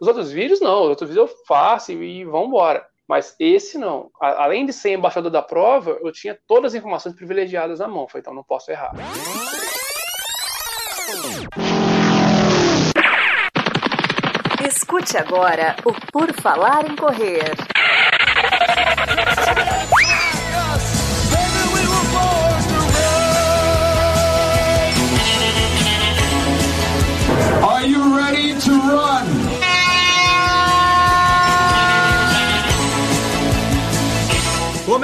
Os outros vídeos não, os outros vídeos eu faço e, e vambora. Mas esse não. A, além de ser embaixador da prova, eu tinha todas as informações privilegiadas na mão. Falei, então não posso errar. Escute agora o Por Falar em Correr. Are you ready to run?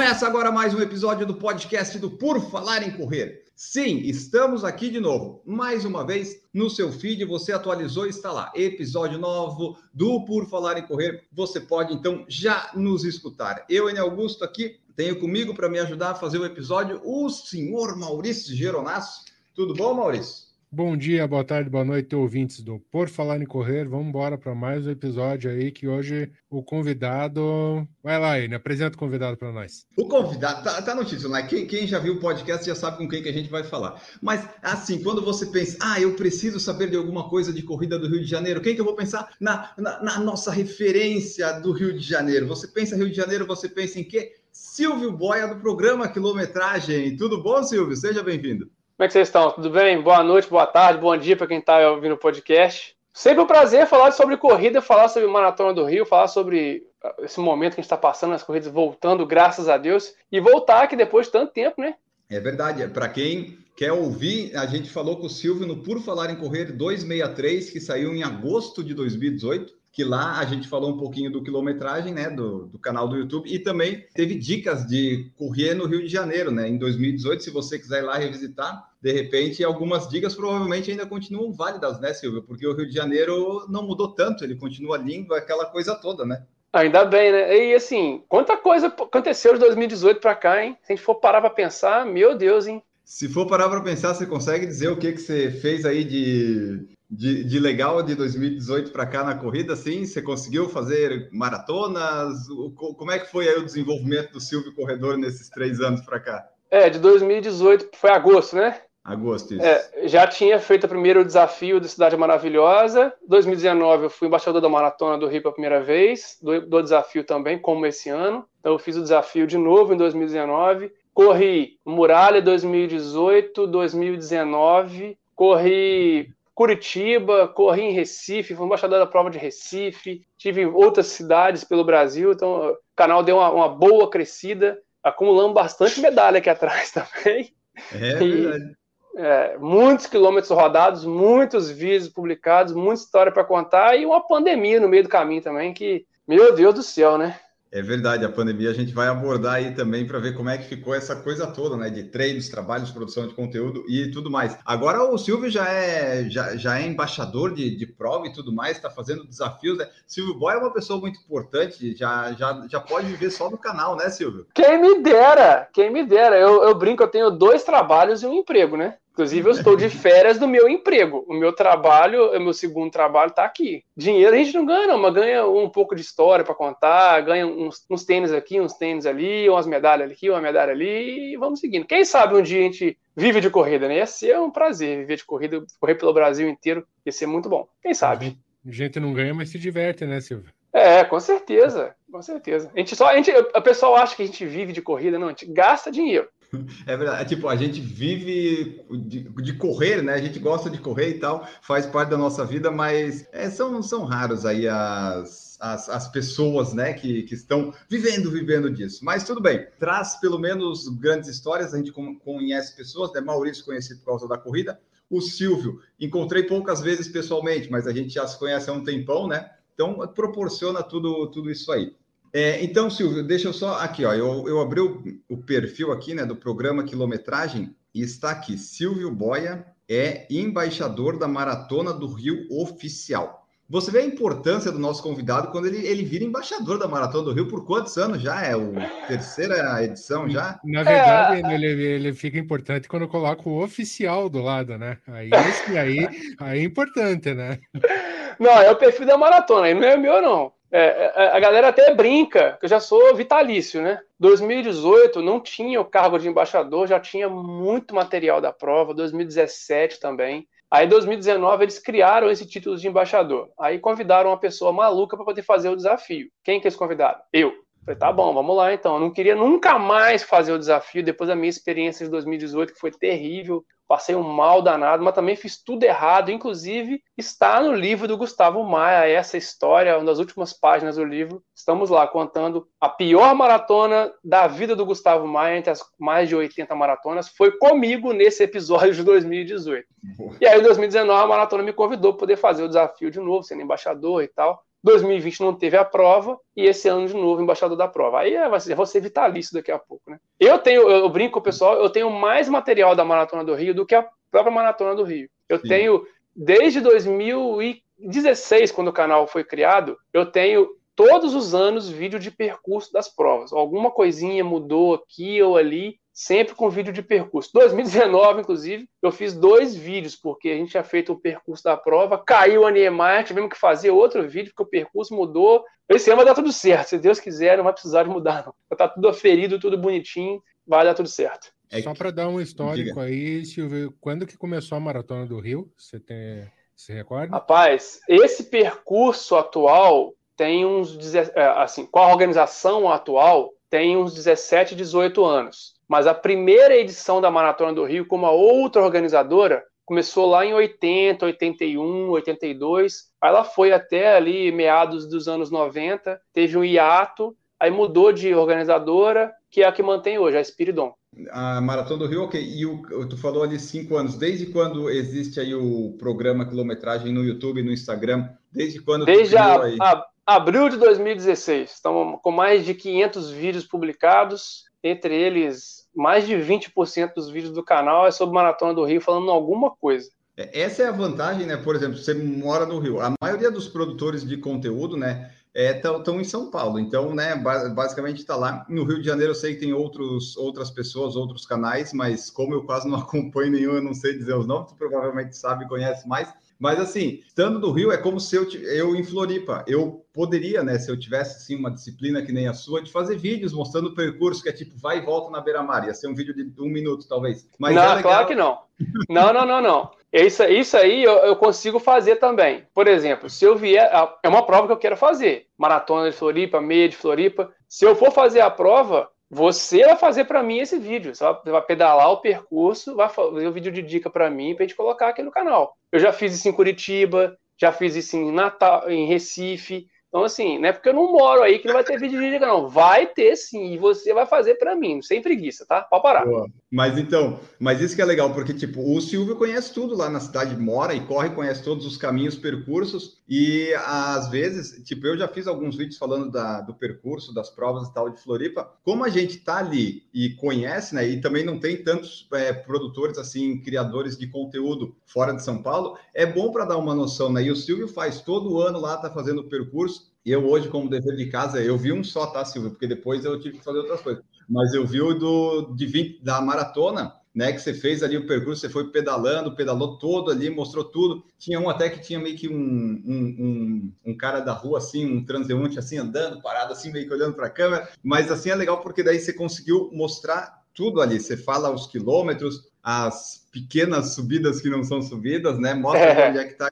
Começa agora mais um episódio do podcast do Por Falar em Correr. Sim, estamos aqui de novo. Mais uma vez, no seu feed, você atualizou está lá. Episódio novo do Por Falar em Correr. Você pode então já nos escutar. Eu, Enio Augusto, aqui, tenho comigo para me ajudar a fazer o episódio o senhor Maurício Geronasso. Tudo bom, Maurício? Bom dia, boa tarde, boa noite, ouvintes do Por Falar em Correr. Vamos embora para mais um episódio aí que hoje o convidado. Vai lá, aí, apresenta o convidado para nós. O convidado, tá, tá no título, né? Quem, quem, já viu o podcast já sabe com quem que a gente vai falar. Mas, assim, quando você pensa, ah, eu preciso saber de alguma coisa de corrida do Rio de Janeiro, quem que eu vou pensar? Na, na, na nossa referência do Rio de Janeiro. Você pensa Rio de Janeiro, você pensa em quê? Silvio Boia, do programa Quilometragem. Tudo bom, Silvio? Seja bem-vindo. Como é que vocês estão? Tudo bem? Boa noite, boa tarde, bom dia para quem está ouvindo o podcast. Sempre um prazer falar sobre corrida, falar sobre Maratona do Rio, falar sobre ah, esse momento que a gente está passando, as corridas voltando, graças a Deus, e voltar aqui depois de tanto tempo, né? É verdade. Para quem quer ouvir, a gente falou com o Silvio no Por Falar em Correr 263, que saiu em agosto de 2018 que lá a gente falou um pouquinho do quilometragem, né, do, do, canal do YouTube, e também teve dicas de correr no Rio de Janeiro, né, em 2018, se você quiser ir lá revisitar, de repente algumas dicas provavelmente ainda continuam válidas, né, Silvio, porque o Rio de Janeiro não mudou tanto, ele continua lindo, aquela coisa toda, né. Ainda bem, né? E assim, quanta coisa aconteceu de 2018 para cá, hein? Se a gente for parar para pensar, meu Deus, hein? Se for parar para pensar, você consegue dizer o que, que você fez aí de de, de legal de 2018 para cá na corrida, sim? Você conseguiu fazer maratonas? Como é que foi aí o desenvolvimento do Silvio Corredor nesses três anos para cá? É, de 2018 foi agosto, né? Agosto, isso. É, já tinha feito o primeiro desafio da Cidade Maravilhosa. 2019 eu fui embaixador da Maratona do Rio pela primeira vez, do, do desafio também, como esse ano. Então eu fiz o desafio de novo em 2019. Corri Muralha 2018, 2019, corri Curitiba, corri em Recife, fui embaixador da prova de Recife, tive em outras cidades pelo Brasil, então o canal deu uma, uma boa crescida, acumulando bastante medalha aqui atrás também. É verdade. é, muitos quilômetros rodados, muitos vídeos publicados, muita história para contar e uma pandemia no meio do caminho também, que, meu Deus do céu, né? É verdade, a pandemia a gente vai abordar aí também para ver como é que ficou essa coisa toda, né? De treinos, trabalhos, produção de conteúdo e tudo mais. Agora o Silvio já é, já, já é embaixador de, de prova e tudo mais, está fazendo desafios, né? Silvio Boy é uma pessoa muito importante, já, já, já pode viver só do canal, né, Silvio? Quem me dera, quem me dera. Eu, eu brinco, eu tenho dois trabalhos e um emprego, né? Inclusive, eu estou de férias do meu emprego. O meu trabalho, o meu segundo trabalho está aqui. Dinheiro a gente não ganha, não, mas ganha um pouco de história para contar, ganha uns, uns, tênis aqui, uns tênis ali, umas medalhas aqui, uma medalha ali, e vamos seguindo. Quem sabe um dia a gente vive de corrida, né? Ia ser um prazer viver de corrida, correr pelo Brasil inteiro, ia ser muito bom. Quem sabe? A gente não ganha, mas se diverte, né, Silvio? É, com certeza, com certeza. A gente só, a gente, a pessoa acha que a gente vive de corrida, não, a gente gasta dinheiro. É verdade. É, tipo, a gente vive de, de, correr, né? A gente gosta de correr e tal, faz parte da nossa vida, mas é, são, são raros aí as, as, as, pessoas, né, que, que estão vivendo, vivendo disso. Mas tudo bem, traz pelo menos grandes histórias, a gente conhece pessoas, né? Maurício conhecido por causa da corrida. O Silvio, encontrei poucas vezes pessoalmente, mas a gente já se conhece há um tempão, né? Então, proporciona tudo, tudo isso aí. É, então, Silvio, deixa eu só aqui, ó. Eu, eu abri o, o, perfil aqui, né, do programa Quilometragem e está aqui. Silvio Boia é embaixador da Maratona do Rio Oficial. Você vê a importância do nosso convidado quando ele, ele vira embaixador da Maratona do Rio por quantos anos já? É a terceira edição já? Na verdade, é... ele, ele fica importante quando eu coloco o oficial do lado, né? Aí, esse aí, aí é importante, né? Não, é o perfil da maratona, aí não é meu, não. É, é, a galera até brinca, que eu já sou vitalício, né? 2018 não tinha o cargo de embaixador, já tinha muito material da prova, 2017 também. Aí, em 2019, eles criaram esse título de embaixador. Aí convidaram uma pessoa maluca para poder fazer o desafio. Quem que eles convidaram? Eu. Falei, tá bom, vamos lá então. Eu não queria nunca mais fazer o desafio depois da minha experiência de 2018, que foi terrível. Passei um mal danado, mas também fiz tudo errado. Inclusive, está no livro do Gustavo Maia, essa história, uma das últimas páginas do livro. Estamos lá contando a pior maratona da vida do Gustavo Maia, entre as mais de 80 maratonas. Foi comigo nesse episódio de 2018. Boa. E aí, em 2019, a maratona me convidou para poder fazer o desafio de novo, sendo embaixador e tal. 2020 não teve a prova e esse ano de novo embaixador da prova. Aí é, vai ser, ser vitalício daqui a pouco, né? Eu tenho, eu brinco com o pessoal, eu tenho mais material da Maratona do Rio do que a própria Maratona do Rio. Eu Sim. tenho, desde 2016, quando o canal foi criado, eu tenho todos os anos vídeo de percurso das provas. Alguma coisinha mudou aqui ou ali, sempre com vídeo de percurso. 2019, inclusive, eu fiz dois vídeos, porque a gente tinha feito o percurso da prova, caiu a Niemeyer, tivemos que fazer outro vídeo, porque o percurso mudou. Esse ano vai dar tudo certo, se Deus quiser, não vai precisar de mudar, não. Tá tudo aferido, tudo bonitinho, vai dar tudo certo. É Só para dar um histórico Diga. aí, Silvio, quando que começou a Maratona do Rio? Você tem... Se recorda? Rapaz, esse percurso atual tem uns, é, assim, com a organização atual, tem uns 17, 18 anos. Mas a primeira edição da Maratona do Rio, com uma outra organizadora, começou lá em 80, 81, 82. Aí ela foi até ali meados dos anos 90, teve um hiato, aí mudou de organizadora, que é a que mantém hoje, a Spiridon. A Maratona do Rio, ok. E o, tu falou ali cinco anos. Desde quando existe aí o programa quilometragem no YouTube, no Instagram? Desde quando? Desde a, a, abril de 2016. Estamos com mais de 500 vídeos publicados entre eles, mais de 20% dos vídeos do canal é sobre Maratona do Rio falando alguma coisa. É, essa é a vantagem, né? Por exemplo, você mora no Rio. A maioria dos produtores de conteúdo, né, estão é, em São Paulo. Então, né, basicamente está lá. No Rio de Janeiro eu sei que tem outros, outras pessoas, outros canais, mas como eu quase não acompanho nenhum, eu não sei dizer os nomes, tu provavelmente sabe e conhece mais. Mas assim, estando no Rio é como se eu, eu em Floripa, eu poderia, né, se eu tivesse assim uma disciplina que nem a sua, de fazer vídeos mostrando o percurso que é tipo vai e volta na beira-mar, ia ser um vídeo de um minuto talvez. Mas não, é claro que não. Não, não, não, não. Isso, isso aí eu, eu, consigo fazer também. Por exemplo, se eu vier, é uma prova que eu quero fazer, maratona de Floripa, meia de Floripa. Se eu for fazer a prova, você vai fazer para mim esse vídeo. Você vai pedalar o percurso, vai fazer o um vídeo de dica para mim para gente colocar aqui no canal. Eu já fiz isso em Curitiba, já fiz isso em Natal, em Recife. Então, assim, não é porque eu não moro aí que não vai ter vídeo de dica, não. Vai ter sim, e você vai fazer para mim, sem preguiça, tá? Pode parar. Boa. Mas então, mas isso que é legal, porque, tipo, o Silvio conhece tudo lá na cidade, mora e corre, conhece todos os caminhos, percursos, e às vezes, tipo, eu já fiz alguns vídeos falando da, do percurso, das provas e tal de Floripa. Como a gente tá ali e conhece, né, e também não tem tantos é, produtores, assim, criadores de conteúdo fora de São Paulo, é bom para dar uma noção, né? E o Silvio faz todo ano lá, tá fazendo o percurso, e eu hoje, como dever de casa, eu vi um só, tá, Silvio? Porque depois eu tive que fazer outras coisas. Mas eu vi o do, de 20, da maratona, né? Que você fez ali o percurso, você foi pedalando, pedalou todo ali, mostrou tudo. Tinha um até que tinha meio que um, um, um, um cara da rua, assim, um transeunte, assim, andando, parado, assim, meio que olhando para a câmera. Mas assim é legal porque daí você conseguiu mostrar tudo ali. Você fala os quilômetros, as pequenas subidas que não são subidas, né? Mostra é. onde é que está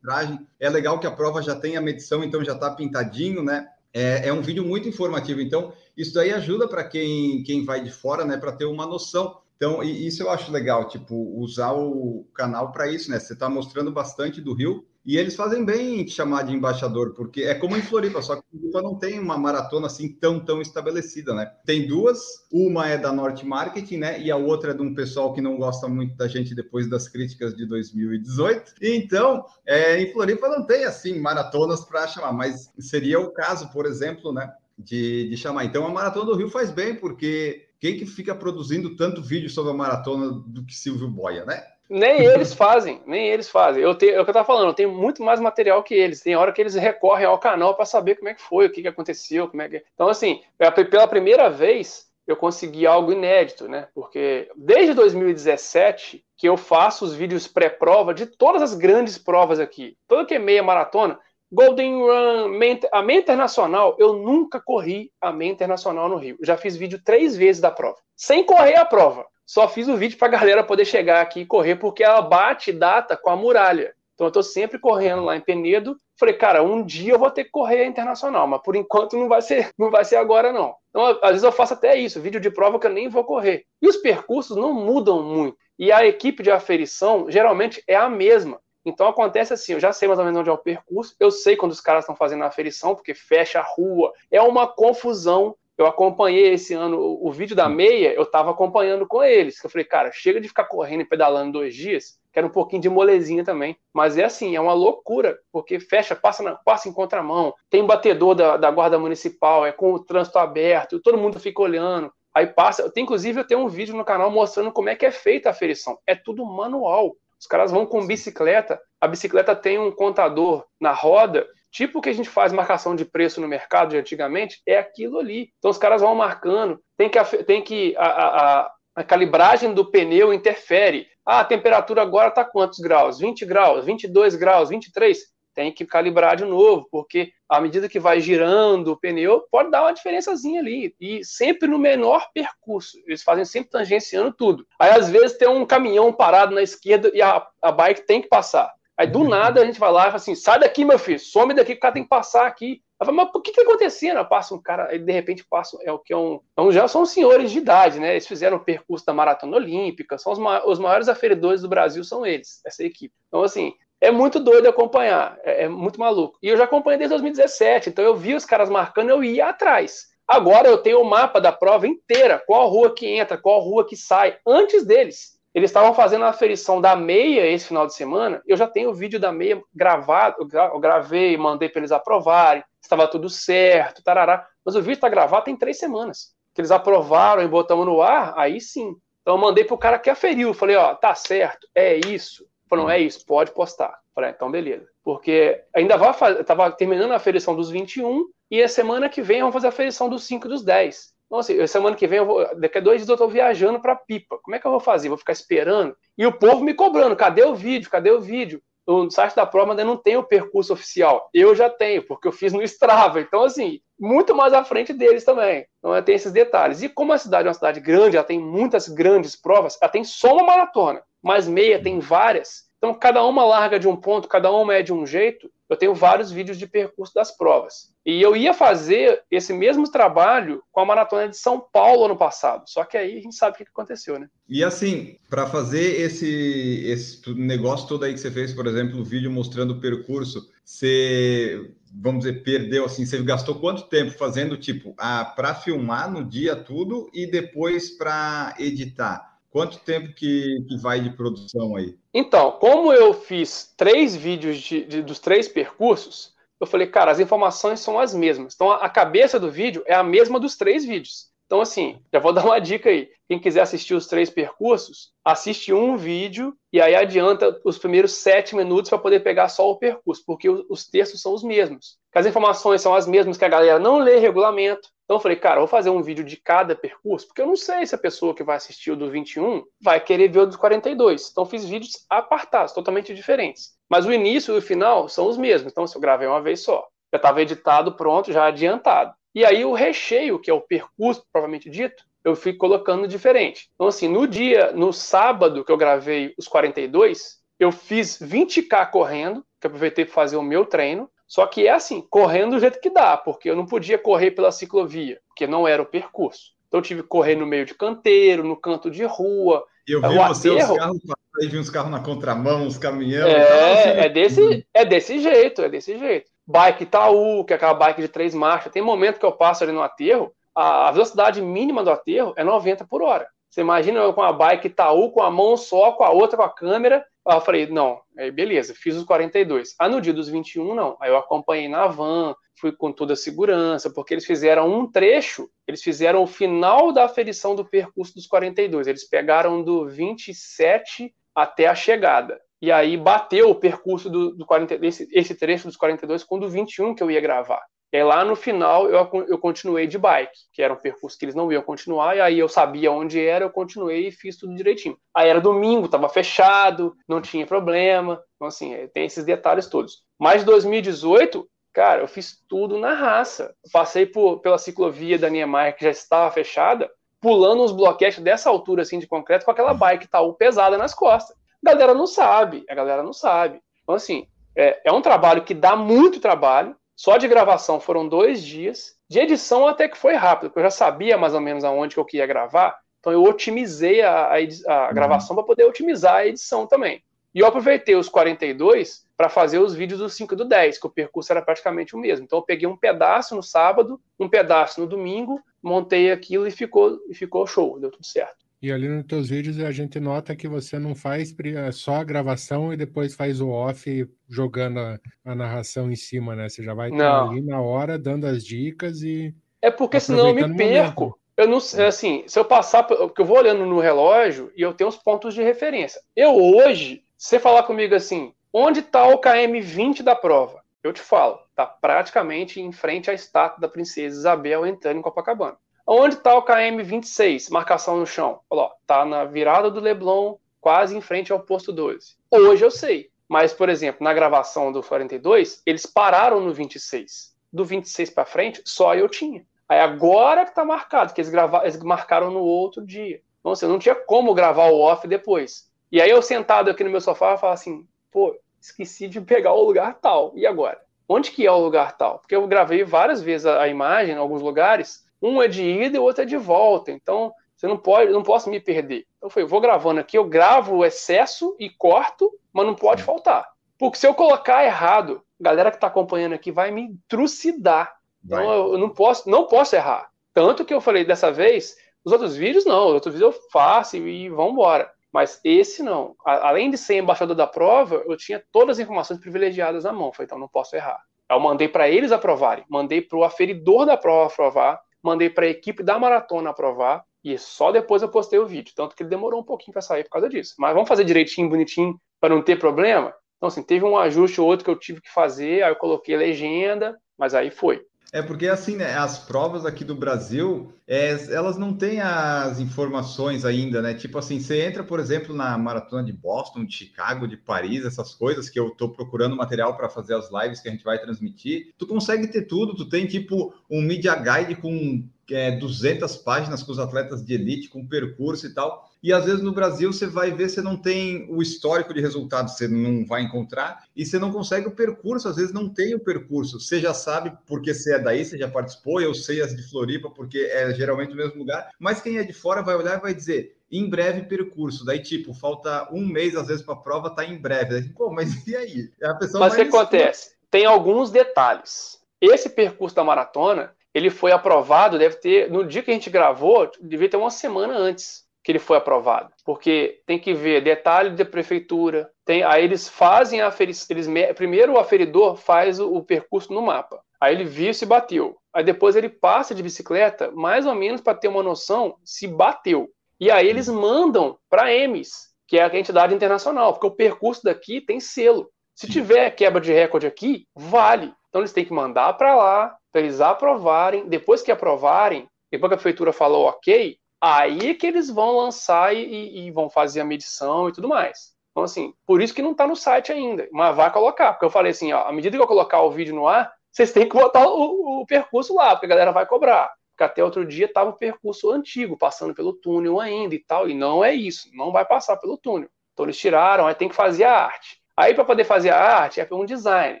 é legal que a prova já tem a medição, então já está pintadinho, né? É, é, um vídeo muito informativo. Então, isso aí ajuda para quem, quem vai de fora, né? Para ter uma noção. Então, isso eu acho legal, tipo, usar o canal para isso, né? Você está mostrando bastante do Rio, e eles fazem bem te chamar de embaixador, porque é como em Floripa, só que Floripa não tem uma maratona assim tão, tão estabelecida, né? Tem duas, uma é da Norte Marketing, né? E a outra é de um pessoal que não gosta muito da gente depois das críticas de 2018. Então, é, em Floripa não tem assim maratonas para chamar, mas seria o caso, por exemplo, né? De, de chamar. Então, a Maratona do Rio faz bem, porque quem que fica produzindo tanto vídeo sobre a maratona do que Silvio Boia, né? Nem eles fazem, nem eles fazem. Eu tenho, é o que eu tava falando, eu tenho muito mais material que eles. Tem hora que eles recorrem ao canal para saber como é que foi, o que, que aconteceu, como é que. Então, assim, é pela primeira vez eu consegui algo inédito, né? Porque desde 2017 que eu faço os vídeos pré-prova de todas as grandes provas aqui. Toda que é meia maratona, Golden Run, a meia internacional, eu nunca corri a meia internacional no Rio. já fiz vídeo três vezes da prova, sem correr a prova. Só fiz o vídeo para a galera poder chegar aqui e correr, porque ela bate data com a muralha. Então eu estou sempre correndo lá em Penedo. Falei, cara, um dia eu vou ter que correr a internacional, mas por enquanto não vai ser, não vai ser agora não. Então às vezes eu faço até isso, vídeo de prova que eu nem vou correr. E os percursos não mudam muito. E a equipe de aferição geralmente é a mesma. Então acontece assim, eu já sei mais ou menos onde é o percurso, eu sei quando os caras estão fazendo a aferição, porque fecha a rua, é uma confusão eu acompanhei esse ano o, vídeo da meia, eu estava acompanhando com eles. Eu falei, cara, chega de ficar correndo e pedalando dois dias, quero um pouquinho de molezinha também. Mas é assim, é uma loucura, porque fecha, passa, na, passa em contramão, tem batedor da, da guarda municipal, é com o trânsito aberto, todo mundo fica olhando. Aí passa, tem, inclusive eu tenho um vídeo no canal mostrando como é que é feita a aferição. É tudo manual. Os caras vão com bicicleta, a bicicleta tem um contador na roda Tipo que a gente faz marcação de preço no mercado de antigamente, é aquilo ali. Então os caras vão marcando, tem que, tem que a, a, a calibragem do pneu interfere. Ah, a temperatura agora está quantos graus? 20 graus, 22 graus, 23? Tem que calibrar de novo, porque à medida que vai girando o pneu, pode dar uma diferençazinha ali. E sempre no menor percurso. Eles fazem sempre tangenciando tudo. Aí, às vezes, tem um caminhão parado na esquerda e a, a bike tem que passar. Aí do nada a gente vai lá e fala assim: sai daqui, meu filho, some daqui, o cara tem que passar aqui. Ela fala, mas por que que tá acontecendo? Passa um cara, aí de repente passa, é o que é um, um. Já são senhores de idade, né? Eles fizeram o percurso da maratona olímpica, são os, os maiores aferidores do Brasil, são eles, essa equipe. Então, assim, é muito doido acompanhar, é, é muito maluco. E eu já acompanhei desde 2017, então eu vi os caras marcando, eu ia atrás. Agora eu tenho o mapa da prova inteira, qual rua que entra, qual rua que sai, antes deles. Eles estavam fazendo a aferição da meia esse final de semana. Eu já tenho o vídeo da meia gravado, eu gravei, mandei para eles aprovarem, estava tudo certo, tarará. Mas o vídeo está gravado tem três semanas. Que eles aprovaram e botamos no ar, aí sim. Então eu mandei pro cara que aferiu. Falei, ó, tá certo, é isso. Falou, é isso, pode postar. Falei, então beleza. Porque ainda vai fazer, tava terminando a aferição dos 21 e a semana que vem vamos fazer a aferição dos 5 e dos 10. Então, assim, semana que vem, eu vou, daqui a dois dias eu estou viajando para Pipa. Como é que eu vou fazer? Vou ficar esperando? E o povo me cobrando: cadê o vídeo? Cadê o vídeo? No site da prova ainda não tem o percurso oficial. Eu já tenho, porque eu fiz no Strava. Então, assim, muito mais à frente deles também. Então, tem esses detalhes. E como a cidade é uma cidade grande, ela tem muitas grandes provas, ela tem só uma maratona, mas meia tem várias. Então, cada uma larga de um ponto, cada uma é de um jeito. Eu tenho vários vídeos de percurso das provas. E eu ia fazer esse mesmo trabalho com a maratona de São Paulo ano passado. Só que aí a gente sabe o que aconteceu, né? E assim, para fazer esse, esse negócio todo aí que você fez, por exemplo, o vídeo mostrando o percurso, você, vamos dizer, perdeu assim, você gastou quanto tempo fazendo tipo, ah, para filmar no dia tudo e depois para editar? Quanto tempo que, que vai de produção aí? Então, como eu fiz três vídeos de, de, dos três percursos, eu falei, cara, as informações são as mesmas. Então, a, a cabeça do vídeo é a mesma dos três vídeos. Então, assim, já vou dar uma dica aí. Quem quiser assistir os três percursos, assiste um vídeo e aí adianta os primeiros sete minutos para poder pegar só o percurso, porque os textos são os mesmos. As informações são as mesmas que a galera não lê regulamento. Então eu falei, cara, vou fazer um vídeo de cada percurso, porque eu não sei se a pessoa que vai assistir o do 21 vai querer ver o dos 42. Então fiz vídeos apartados, totalmente diferentes. Mas o início e o final são os mesmos. Então se eu gravei uma vez só, já estava editado, pronto, já adiantado. E aí o recheio, que é o percurso provavelmente dito, eu fui colocando diferente. Então assim, no dia, no sábado que eu gravei os 42, eu fiz 20k correndo, que eu aproveitei para fazer o meu treino. Só que é assim, correndo do jeito que dá, porque eu não podia correr pela ciclovia, porque não era o percurso. Então eu tive que correr no meio de canteiro, no canto de rua. Eu vi você aterro, os carros aí vi uns carros na contramão, uns caminhões. É, é, desse, é desse jeito, é desse jeito. Bike Itaú, que é aquela bike de três marchas. Tem momento que eu passo ali no aterro, a velocidade mínima do aterro é 90 por hora. Você imagina eu com a bike Itaú, com a mão só, com a outra com a câmera, Aí eu falei, não, aí beleza, fiz os 42. Ah, no dia dos 21, não. Aí eu acompanhei na van, fui com toda a segurança, porque eles fizeram um trecho, eles fizeram o final da aferição do percurso dos 42. Eles pegaram do 27 até a chegada. E aí bateu o percurso do, do 40, esse, esse trecho dos 42 com o do 21 que eu ia gravar. E aí, lá no final eu, eu continuei de bike, que era um percurso que eles não iam continuar, e aí eu sabia onde era, eu continuei e fiz tudo direitinho. Aí era domingo, estava fechado, não tinha problema. Então, assim, é, tem esses detalhes todos. Mas 2018, cara, eu fiz tudo na raça. passei por, pela ciclovia da Niemeyer, que já estava fechada, pulando uns bloquetes dessa altura assim de concreto com aquela bike tal pesada nas costas. A galera não sabe, a galera não sabe. Então, assim, é, é um trabalho que dá muito trabalho. Só de gravação foram dois dias. De edição até que foi rápido, porque eu já sabia mais ou menos aonde que eu queria gravar. Então eu otimizei a, a, a gravação uhum. para poder otimizar a edição também. E eu aproveitei os 42 para fazer os vídeos do 5 do 10, que o percurso era praticamente o mesmo. Então eu peguei um pedaço no sábado, um pedaço no domingo, montei aquilo e ficou, e ficou show, deu tudo certo. E ali nos teus vídeos a gente nota que você não faz é só a gravação e depois faz o off jogando a, a narração em cima, né? Você já vai ali na hora dando as dicas e. É porque senão eu me perco. Eu não assim, se eu passar, porque eu vou olhando no relógio e eu tenho os pontos de referência. Eu hoje, se você falar comigo assim, onde está o KM 20 da prova? Eu te falo, tá praticamente em frente à estátua da princesa Isabel entrando em Copacabana. Onde está o KM26? Marcação no chão. Olha, tá na virada do Leblon, quase em frente ao posto 12. Hoje eu sei. Mas, por exemplo, na gravação do 42, eles pararam no 26. Do 26 para frente, só eu tinha. Aí agora que tá marcado, que eles, grava... eles marcaram no outro dia. Então, assim, eu não tinha como gravar o off depois. E aí eu sentado aqui no meu sofá, eu falo assim, pô, esqueci de pegar o lugar tal. E agora? Onde que é o lugar tal? Porque eu gravei várias vezes a, a imagem em alguns lugares, um é de ida e o outro é de volta. Então, você não pode, não posso me perder. Então, foi, vou gravando aqui, eu gravo o excesso e corto, mas não pode faltar. Porque se eu colocar errado, a galera que está acompanhando aqui vai me trucidar. Então, eu, eu não posso, não posso errar. Tanto que eu falei dessa vez, os outros vídeos não, os outros vídeos eu faço e, e vamos embora. Mas esse não. A, além de ser embaixador da prova, eu tinha todas as informações privilegiadas na mão. Falei, então não posso errar. Eu mandei para eles aprovarem, mandei para o aferidor da prova aprovar, mandei para a equipe da maratona aprovar e só depois eu postei o vídeo. Tanto que ele demorou um pouquinho para sair por causa disso. Mas vamos fazer direitinho, bonitinho, para não ter problema? Então, assim, teve um ajuste ou outro que eu tive que fazer, aí eu coloquei legenda, mas aí foi. É porque assim, né, as provas aqui do Brasil, é, elas não têm as informações ainda, né? Tipo assim, você entra, por exemplo, na maratona de Boston, de Chicago, de Paris, essas coisas que eu tô procurando material para fazer as lives que a gente vai transmitir, tu consegue ter tudo, tu tem tipo um media guide com é, 200 páginas com os atletas de elite, com percurso e tal. E às vezes no Brasil você vai ver, você não tem o histórico de resultados, você não vai encontrar, e você não consegue o percurso, às vezes não tem o percurso. Você já sabe porque você é daí, você já participou, eu sei as de Floripa, porque é geralmente o mesmo lugar, mas quem é de fora vai olhar e vai dizer. Em breve percurso, daí tipo, falta um mês às vezes para a prova, tá em breve. Daí, Pô, mas e aí? A pessoa mas o que acontece? Tem alguns detalhes. Esse percurso da maratona, ele foi aprovado, deve ter, no dia que a gente gravou, devia ter uma semana antes que ele foi aprovado, porque tem que ver detalhe da prefeitura, tem, aí eles fazem a eles, primeiro o aferidor faz o, o, percurso no mapa, aí ele viu se bateu, aí depois ele passa de bicicleta, mais ou menos para ter uma noção se bateu, e aí eles mandam para a EMS, que é a entidade internacional, porque o percurso daqui tem selo, se tiver quebra de recorde aqui, vale. Então eles têm que mandar para lá, para eles aprovarem. Depois que aprovarem, depois que a prefeitura falou ok, aí que eles vão lançar e, e vão fazer a medição e tudo mais. Então, assim, por isso que não está no site ainda, mas vai colocar, porque eu falei assim, ó, à medida que eu colocar o vídeo no ar, vocês têm que botar o, o percurso lá, porque a galera vai cobrar. Porque até outro dia estava o percurso antigo, passando pelo túnel ainda e tal, e não é isso, não vai passar pelo túnel. Então eles tiraram, aí tem que fazer a arte. Aí para poder fazer a arte é para um designer.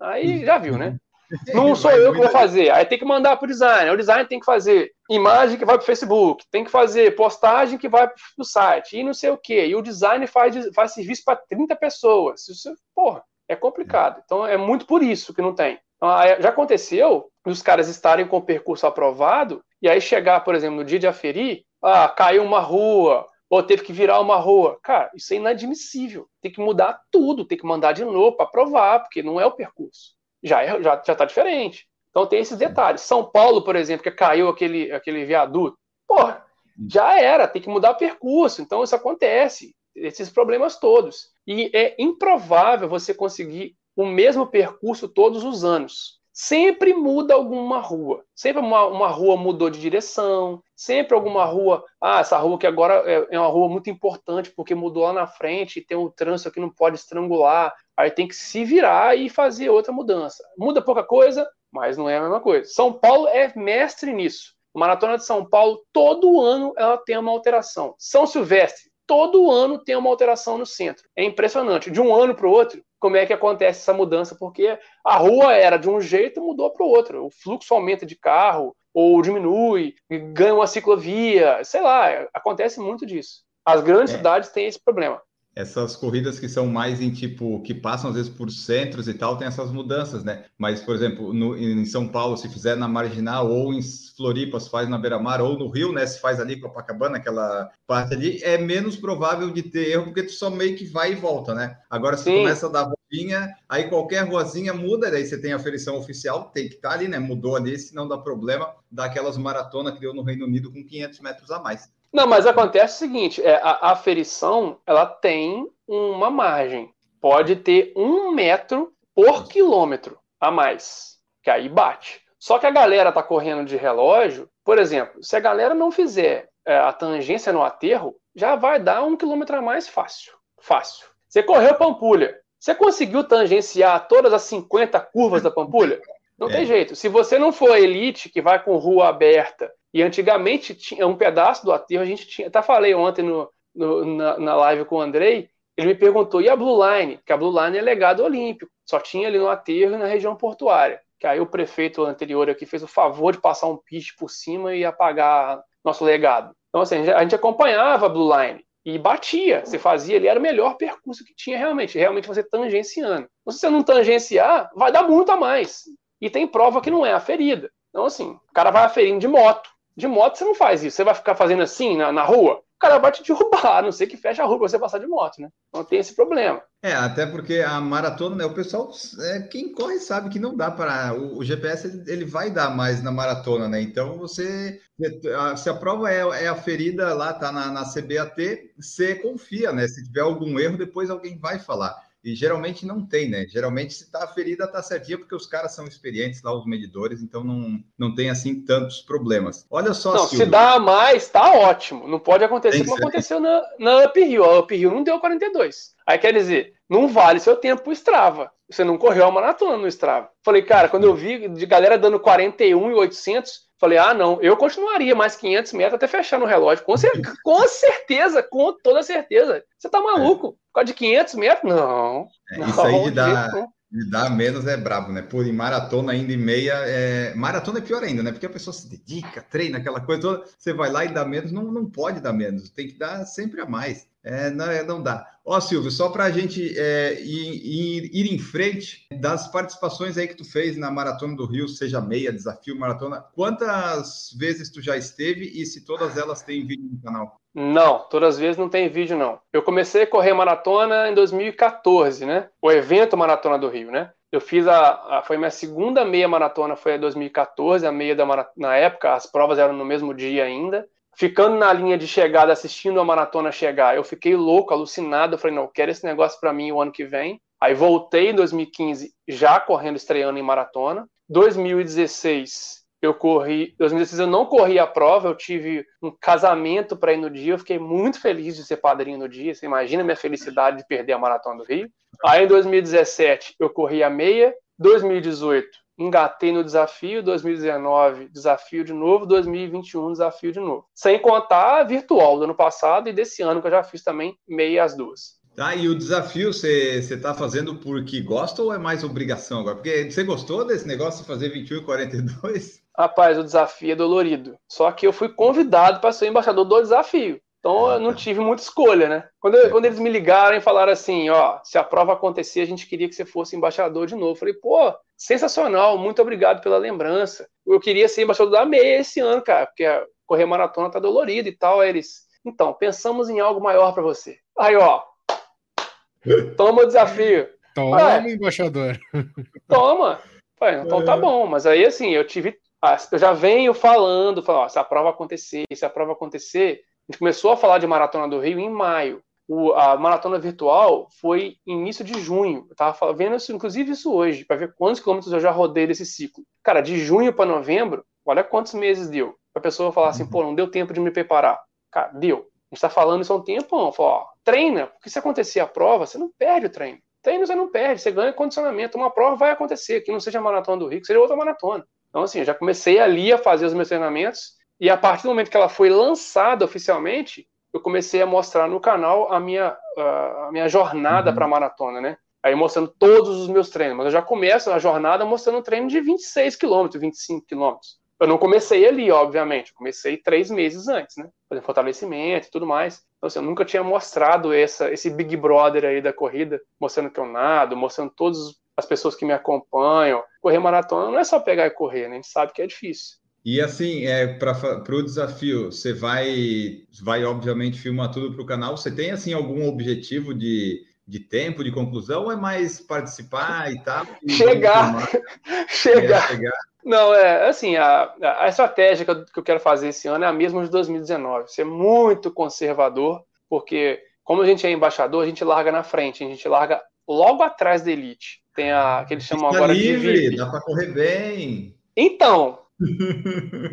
Aí já viu, né? Não sou eu que vou fazer. Aí tem que mandar para o designer. O designer tem que fazer imagem que vai para o Facebook, tem que fazer postagem que vai para o site, e não sei o quê. E o designer faz, faz serviço para 30 pessoas. Isso, porra, é complicado. Então é muito por isso que não tem. Então, já aconteceu os caras estarem com o percurso aprovado e aí chegar, por exemplo, no dia de aferir, ah, caiu uma rua, ou teve que virar uma rua. Cara, isso é inadmissível. Tem que mudar tudo, tem que mandar de novo para provar, porque não é o percurso. Já é, já já tá diferente. Então tem esses detalhes. São Paulo, por exemplo, que caiu aquele aquele viaduto. Porra, já era, tem que mudar o percurso. Então isso acontece, esses problemas todos. E é improvável você conseguir o mesmo percurso todos os anos sempre muda alguma rua. Sempre uma, uma rua mudou de direção, sempre alguma rua. Ah, essa rua que agora é, é uma rua muito importante porque mudou lá na frente e tem um trânsito que não pode estrangular. Aí tem que se virar e fazer outra mudança. Muda pouca coisa, mas não é a mesma coisa. São Paulo é mestre nisso. Maratona de São Paulo, todo ano ela tem uma alteração. São Silvestre, todo ano tem uma alteração no centro. É impressionante. De um ano para o outro, como é que acontece essa mudança? Porque a rua era de um jeito mudou para o outro. O fluxo aumenta de carro, ou diminui, ganha uma ciclovia, sei lá, acontece muito disso. As grandes é. cidades têm esse problema essas corridas que são mais em tipo, que passam às vezes por centros e tal, tem essas mudanças, né? Mas, por exemplo, no, em São Paulo, se fizer na Marginal, ou em Floripa, se faz na Beira-Mar, ou no Rio, né? Se faz ali com a Copacabana, aquela parte ali, é menos provável de ter erro, porque tu só meio que vai e volta, né? Agora, se começa a dar rodinha, aí qualquer ruazinha muda, daí você tem a aferição oficial, tem que estar tá ali, né? Mudou ali, se não dá problema, dá aquelas maratonas que deu no Reino Unido com 500 metros a mais. Não, mas acontece o seguinte: é, a aferição ela tem uma margem. Pode ter um metro por quilômetro a mais, que aí bate. Só que a galera tá correndo de relógio, por exemplo, se a galera não fizer é, a tangência no aterro, já vai dar um quilômetro a mais fácil. Fácil. Você correu Pampulha, você conseguiu tangenciar todas as 50 curvas da Pampulha? Não é. tem jeito. Se você não for elite, que vai com rua aberta e antigamente tinha um pedaço do aterro, a gente tinha. Até falei ontem no, no, na, na, live com o Andrei, ele me perguntou, e a Blue Line? Que a Blue Line é legado olímpico, só tinha ali no aterro e na região portuária. Que aí o prefeito anterior aqui fez o favor de passar um pitch por cima e apagar nosso legado. Então, assim, a gente acompanhava a Blue Line e batia. Você fazia ali, era o melhor percurso que tinha realmente. Realmente você tangenciando. Então, se você não tangenciar, vai dar muito a mais. E tem prova que não é aferida. Então, assim, o cara vai aferindo de moto. De moto você não faz isso. Você vai ficar fazendo assim na, na rua? O cara vai te derrubar, a não ser que feche a rua pra você passar de moto, né? Não tem esse problema. É, até porque a maratona, né, o pessoal, é, quem corre sabe que não dá para. O, o, GPS ele, ele, vai dar mais na maratona, né? Então você. Se a prova é, é aferida lá, tá na, na CBAT, você confia, né? Se tiver algum erro, depois alguém vai falar. E geralmente não tem, né? Geralmente, se tá a ferida, tá certinha, porque os caras são experientes lá, os medidores, então não, não tem assim tantos problemas. Olha só, Não, Silvio. se dá mais, tá ótimo. Não pode acontecer como aconteceu na, na Up Hill. A Up Hill não deu 42. Aí quer dizer, não vale seu tempo pro Strava. Você não correu a maratona no Strava. Falei, cara, quando eu vi de galera dando 41 e 800, falei, ah, não, eu continuaria mais 500 metros até fechar no relógio. Com, cer com certeza, com toda certeza. Você tá maluco? Por causa de 500 metros? Não. É, não isso aí de dar, de dar menos é brabo, né? Por em maratona ainda e meia, é... maratona é pior ainda, né? Porque a pessoa se dedica, treina, aquela coisa toda. Você vai lá e dá menos, não, não pode dar menos. Tem que dar sempre a mais. É, não, é, não dá. Ó, Silvio, só para a gente é, ir, ir, em frente das participações aí que tu fez na Maratona do Rio, seja meia, desafio, maratona, quantas vezes tu já esteve e se todas elas têm vídeo no canal? Não, todas as vezes não tem vídeo, não. Eu comecei a correr maratona em 2014, né? O evento Maratona do Rio, né? Eu fiz a, a foi minha segunda meia maratona, foi em 2014, a meia da na época, as provas eram no mesmo dia ainda ficando na linha de chegada, assistindo a maratona chegar, eu fiquei louco, alucinado. Eu falei, não, eu quero esse negócio para mim o ano que vem. Aí voltei em 2015, já correndo, estreando em maratona. 2016, eu corri. 2016 eu não corri a prova, eu tive um casamento para ir no dia. Eu fiquei muito feliz de ser padrinho no dia. Você imagina a minha felicidade de perder a maratona do Rio. Aí em 2017 eu corri a meia. 2018 engatei no desafio, 2019 desafio de novo, 2021 desafio de novo. Sem contar a virtual do ano passado e desse ano que eu já fiz também meia as duas. Tá, e o desafio você está fazendo porque gosta ou é mais obrigação agora? Porque você gostou desse negócio de fazer 21 e 42? Rapaz, o desafio é dolorido. Só que eu fui convidado para ser embaixador do desafio. Então ah, eu não tive muita escolha, né? Quando, eu, quando, eles me ligaram e falaram assim, ó, se a prova acontecer, a gente queria que você fosse embaixador de novo. Eu falei, pô, sensacional, muito obrigado pela lembrança. Eu queria ser embaixador da MEI esse ano, cara, porque correr maratona tá dolorido e tal. Aí eles, então, pensamos em algo maior para você. Aí, ó, toma o desafio. Toma, é, embaixador. Toma. então tá bom, mas aí assim, eu tive, eu já venho falando, falando ó, se a prova acontecer, se a prova acontecer, a gente começou a falar de Maratona do Rio em maio. O, a maratona virtual foi início de junho. Eu tava vendo isso, inclusive isso hoje, para ver quantos quilômetros eu já rodei desse ciclo. Cara, de junho para novembro, olha quantos meses deu. A pessoa falar assim, uhum. pô, não deu tempo de me preparar. Cara, deu. A gente tá falando isso há um tempo, não. Fala, ó, treina, porque se acontecer a prova, você não perde o treino. Treino você não perde, você ganha condicionamento. Uma prova vai acontecer, que não seja a maratona do Rio, que seja outra maratona. Então, assim, eu já comecei ali a fazer os meus treinamentos E a partir do momento que ela foi lançada oficialmente, eu comecei a mostrar no canal a minha, a minha jornada uhum. para maratona, né? Aí mostrando todos os meus treinos. Mas eu já começo a jornada mostrando um treino de 26 quilômetros, 25 quilômetros. Eu não comecei ali, obviamente. comecei três meses antes, né? Fazendo fortalecimento e tudo mais. Então, assim, eu nunca tinha mostrado essa, esse Big Brother aí da corrida, mostrando que eu nado, mostrando todas as pessoas que me acompanham. Correr maratona não é só pegar e correr, né? A gente sabe que é difícil. E assim, é, para o desafio, você vai, vai obviamente filmar tudo para o canal. Você tem assim algum objetivo de, de tempo, de conclusão, ou é mais participar e tal? E chegar. chegar. É, chegar. Não, é assim, a, a estratégia que eu, que eu quero fazer esse ano é a mesma de 2019. Ser muito conservador, porque como a gente é embaixador, a gente larga na frente, a gente larga logo atrás da elite. Tem a que eles chamam agora livre, de VIP. Dá para correr bem. Então,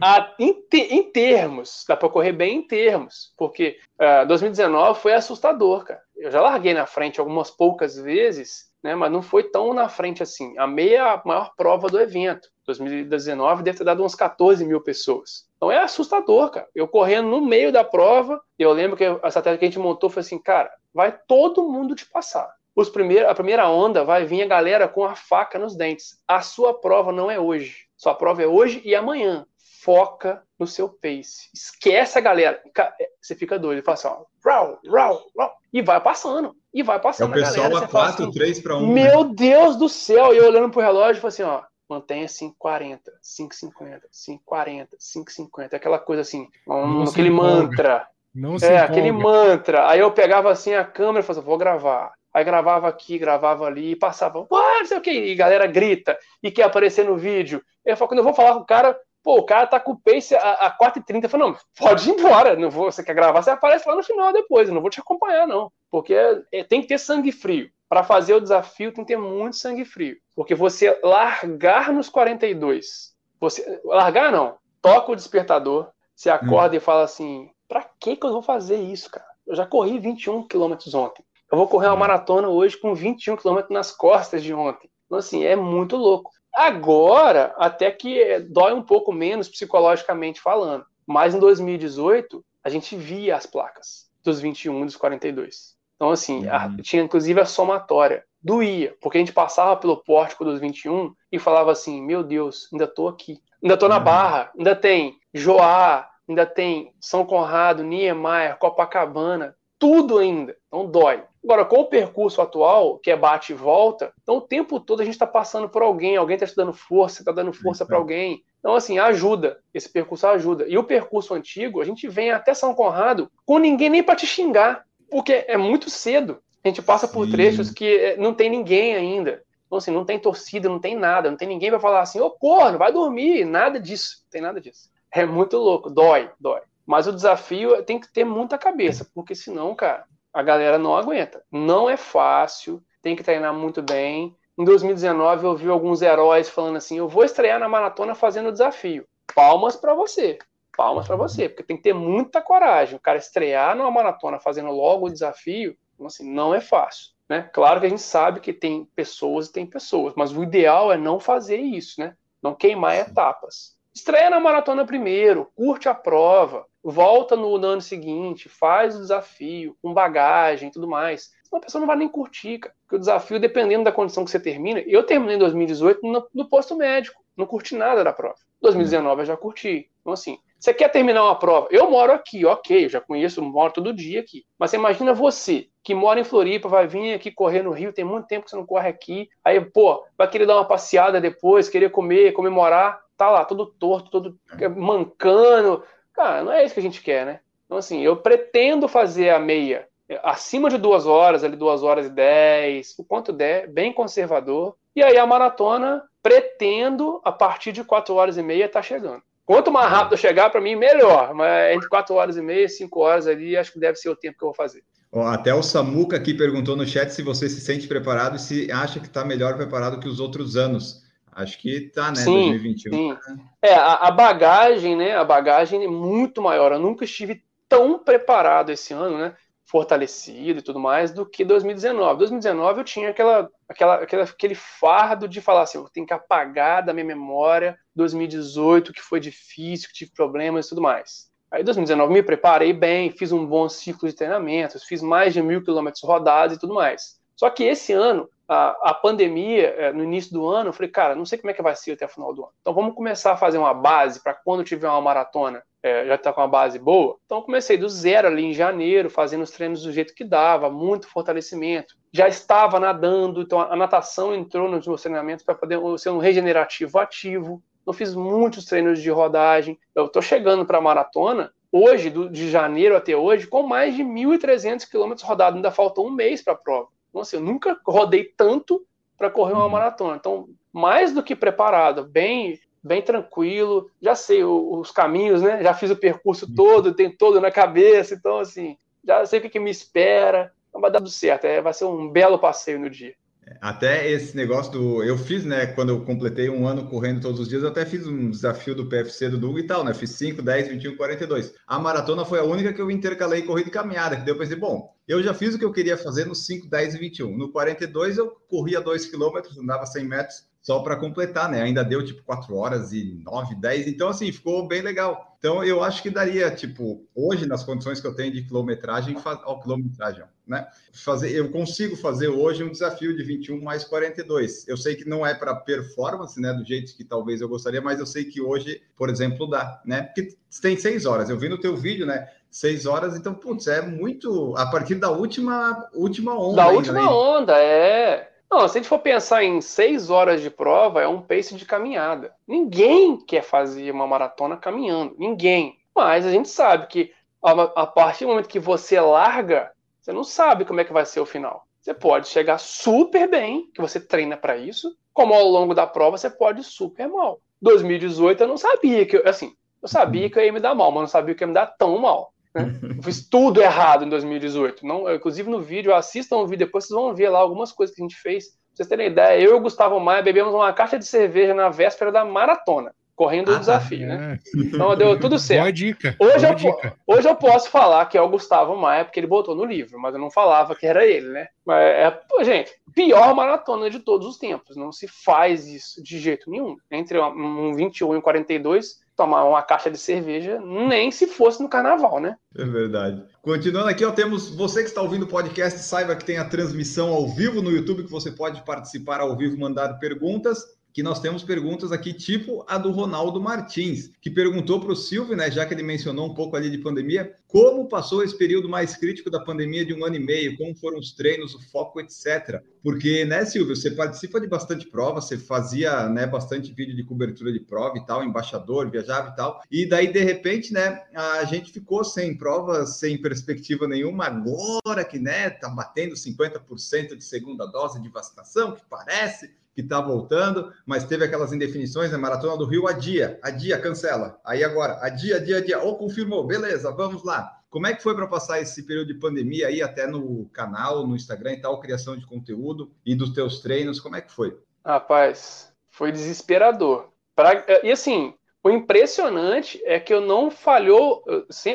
a, em, te, em, termos, dá para correr bem em termos, porque uh, é, 2019 foi assustador, cara. Eu já larguei na frente algumas poucas vezes, né, mas não foi tão na frente assim. A meia maior prova do evento. 2019 deve ter dado uns 14 mil pessoas. Então é assustador, cara. Eu correndo no meio da prova, eu lembro que a estratégia que a gente montou foi assim, cara, vai todo mundo te passar. Os primeir, a primeira onda vai vir a galera com a faca nos dentes. A sua prova não é hoje. Sua prova é hoje e amanhã. Foca no seu pace. Esquece a galera. É, você fica doido. Fala assim, ó, rau, rau, rau, e vai passando. E vai passando. É o pessoal a, a 4, assim, 3 para 1. Meu né? Deus do céu. E eu olhando pro relógio, falei assim, ó, mantenha 5,40, 5,50, 5,40, 5,50. Aquela coisa assim, um, aquele mantra. Não é, aquele mantra. Aí eu pegava assim a câmera e falava, vou gravar. Aí gravava aqui, gravava ali, e passava, não sei o que, e galera grita, e quer aparecer no vídeo. Eu falo, quando eu vou falar com o cara, pô, o cara tá com o pace a, a 4h30, eu falo, não, pode ir embora, não vou, você quer gravar, você aparece lá no final depois, eu não vou te acompanhar, não. Porque é, tem que ter sangue frio. Para fazer o desafio tem que ter muito sangue frio. Porque você largar nos 42, você largar não, toca o despertador, você acorda hum. e fala assim, pra que que eu vou fazer isso, cara? Eu já corri 21 quilômetros ontem. Eu vou correr uma hum. maratona hoje com 21 km nas costas de ontem. Então, assim, é muito louco. Agora, até que dói um pouco menos psicologicamente falando. Mas em 2018, a gente via as placas dos 21 e dos 42. Então, assim, uhum. a, tinha inclusive a somatória. Doía, porque a gente passava pelo pórtico dos 21 e falava assim: Meu Deus, ainda tô aqui. Ainda tô na uhum. barra. Ainda tem Joá, ainda tem São Conrado, Niemeyer, Copacabana. Tudo ainda. Então dói. Agora, com o percurso atual, que é bate e volta, então o tempo todo a gente está passando por alguém, alguém está te dando força, está dando força para alguém. Então, assim, ajuda. Esse percurso ajuda. E o percurso antigo, a gente vem até São Conrado com ninguém nem para te xingar, porque é muito cedo. A gente passa por Sim. trechos que eh, não tem ninguém ainda. Então, assim, não tem torcida, não tem nada, não tem ninguém para falar assim, ô corno, vai dormir, nada disso, não tem nada disso. É muito louco, dói, dói. Mas o desafio tem que ter muita cabeça, porque senão, cara, a galera não aguenta. Não é fácil, tem que treinar muito bem. Em 2019 eu vi alguns heróis falando assim: eu vou estrear na maratona fazendo o desafio. Palmas para você. Palmas para você, porque tem que ter muita coragem. O cara estrear numa maratona fazendo logo o desafio, assim, não é fácil. Né? Claro que a gente sabe que tem pessoas e tem pessoas, mas o ideal é não fazer isso, né? Não queimar etapas. Estreia na maratona primeiro, curte a prova, volta no, ano seguinte, faz o desafio, com bagagem e tudo mais. Senão a pessoa não vai nem curtir, cara. Porque o desafio, dependendo da condição que você termina, eu terminei em 2018 no, no posto médico, não curti nada da prova. 2019 eu já curti. Então, assim, você quer terminar uma prova? Eu moro aqui, ok, eu já conheço, moro todo dia aqui. Mas você imagina você, que mora em Floripa, vai vir aqui correr no Rio, tem muito tempo que você não corre aqui. Aí, pô, vai querer dar uma passeada depois, querer comer, comemorar. Tá lá, todo torto, todo mancando, Cara, não é isso que a gente quer, né? Então, assim, eu pretendo fazer a meia acima de duas horas, ali duas horas e dez, o quanto der, bem conservador. E aí a maratona, pretendo, a partir de quatro horas e meia, tá chegando. Quanto mais rápido chegar, para mim, melhor. Mas entre quatro horas e meia e cinco horas ali, acho que deve ser o tempo que eu vou fazer. Até o Samuca aqui perguntou no chat se você se sente preparado e se acha que está melhor preparado que os outros anos. Acho que tá, né? Sim, 2021. Sim. É, a, a, bagagem, né? A bagagem é muito maior. Eu nunca estive tão preparado esse ano, né? fortalecido e tudo mais do que 2019. 2019 eu tinha aquela, aquela, aquela, aquele fardo de falar assim, eu tenho que apagar da minha memória 2018, que foi difícil, que tive problemas e tudo mais. Aí 2019 me preparei bem, fiz um bom ciclo de treinamentos, fiz mais de mil quilômetros rodados e tudo mais. Só que esse ano, a, a pandemia, é, no início do ano, eu falei, cara, não sei como é que vai ser até o final do ano. Então vamos começar a fazer uma base para quando tiver uma maratona, é, já está com uma base boa. Então comecei do zero ali em janeiro, fazendo os treinos do jeito que dava, muito fortalecimento. Já estava nadando, então a natação entrou nos meus treinamentos para poder ser um regenerativo ativo. Eu fiz muitos treinos de rodagem. Eu estou chegando para a maratona hoje, de janeiro até hoje, com mais de 1.300 quilômetros rodados. Ainda falta um mês para a prova. Então, assim, eu nunca rodei tanto para correr uma uhum. maratona. Então, mais do que preparado, bem bem tranquilo, já sei os caminhos, né? Já fiz o percurso uhum. todo, tem todo na cabeça, então assim, já sei o que, que me espera, então vai dar tudo certo, é, vai ser um belo passeio no dia. Até esse negócio do. Eu fiz, né? Quando eu completei um ano correndo todos os dias, eu até fiz um desafio do PFC do Dugo e tal, né? Fiz 5, 10, 21, 42. A maratona foi a única que eu intercalei corrida e caminhada, que deu para dizer, bom, eu já fiz o que eu queria fazer no 5, 10 e 21. No 42, eu corria 2 quilômetros, andava 100 metros só para completar, né? Ainda deu tipo 4 horas e 9, 10, então assim, ficou bem legal. Então eu acho que daria, tipo, hoje, nas condições que eu tenho de quilometragem, ó, quilometragem, né? Fazer, eu consigo fazer hoje um desafio de 21 mais 42. Eu sei que não é para performance, né? Do jeito que talvez eu gostaria, mas eu sei que hoje, por exemplo, dá, né? Porque tem seis horas. Eu vi no teu vídeo, né? Seis horas, então, putz, é muito. A partir da última, última onda. Da ainda, última né? onda, é. Não, se a gente for pensar em seis horas de prova, é um pace de caminhada. Ninguém quer fazer uma maratona caminhando. Ninguém. Mas a gente sabe que a partir do momento que você larga, você não sabe como é que vai ser o final. Você pode chegar super bem, que você treina para isso, como ao longo da prova você pode super mal. 2018 eu não sabia que, assim, eu sabia que eu ia me dar mal, mas não sabia que ia me dar tão mal. Né? Eu fiz tudo errado em 2018. Não, inclusive no vídeo, assistam o vídeo, depois vocês vão ver lá algumas coisas que a gente fez. Pra vocês terem ideia, eu e o Gustavo Maia bebemos uma caixa de cerveja na véspera da maratona, correndo o ah, desafio, né? é. né? Então deu tudo certo. Boa dica. Hoje, Boa eu, dica. hoje eu posso falar que é o Gustavo Maia, porque ele botou no livro, mas eu não falava que era ele, né? Mas é, gente, pior maratona de todos os tempos. Não se faz isso de jeito nenhum. Entre um 21 e um 42 tomar uma caixa de cerveja, nem se fosse no carnaval, né? É verdade. Continuando aqui, ó, temos você que está ouvindo o podcast, saiba que tem a transmissão ao vivo no YouTube, que você pode participar ao vivo, mandar perguntas que nós temos perguntas aqui, tipo a do Ronaldo Martins, que perguntou para o Silvio, né, já que ele mencionou um pouco ali de pandemia, como passou esse período mais crítico da pandemia de um ano e meio, como foram os treinos, o foco, etc. Porque, né, Silvio, você participa de bastante prova, você fazia, né, bastante vídeo de cobertura de prova e tal, embaixador, viajava e tal, e daí, de repente, né, a gente ficou sem provas, sem perspectiva nenhuma, agora que, né, tá batendo 50% de segunda dose de vacinação, que parece, que está voltando, mas teve aquelas indefinições, né? Maratona do Rio, adia, adia, cancela. Aí agora, adia, adia, adia. Ou confirmou, beleza, vamos lá. Como é que foi para passar esse período de pandemia aí, até no canal, no Instagram e tal, criação de conteúdo e dos teus treinos? Como é que foi? Rapaz, foi desesperador. Pra, e assim, o impressionante é que eu não falhou,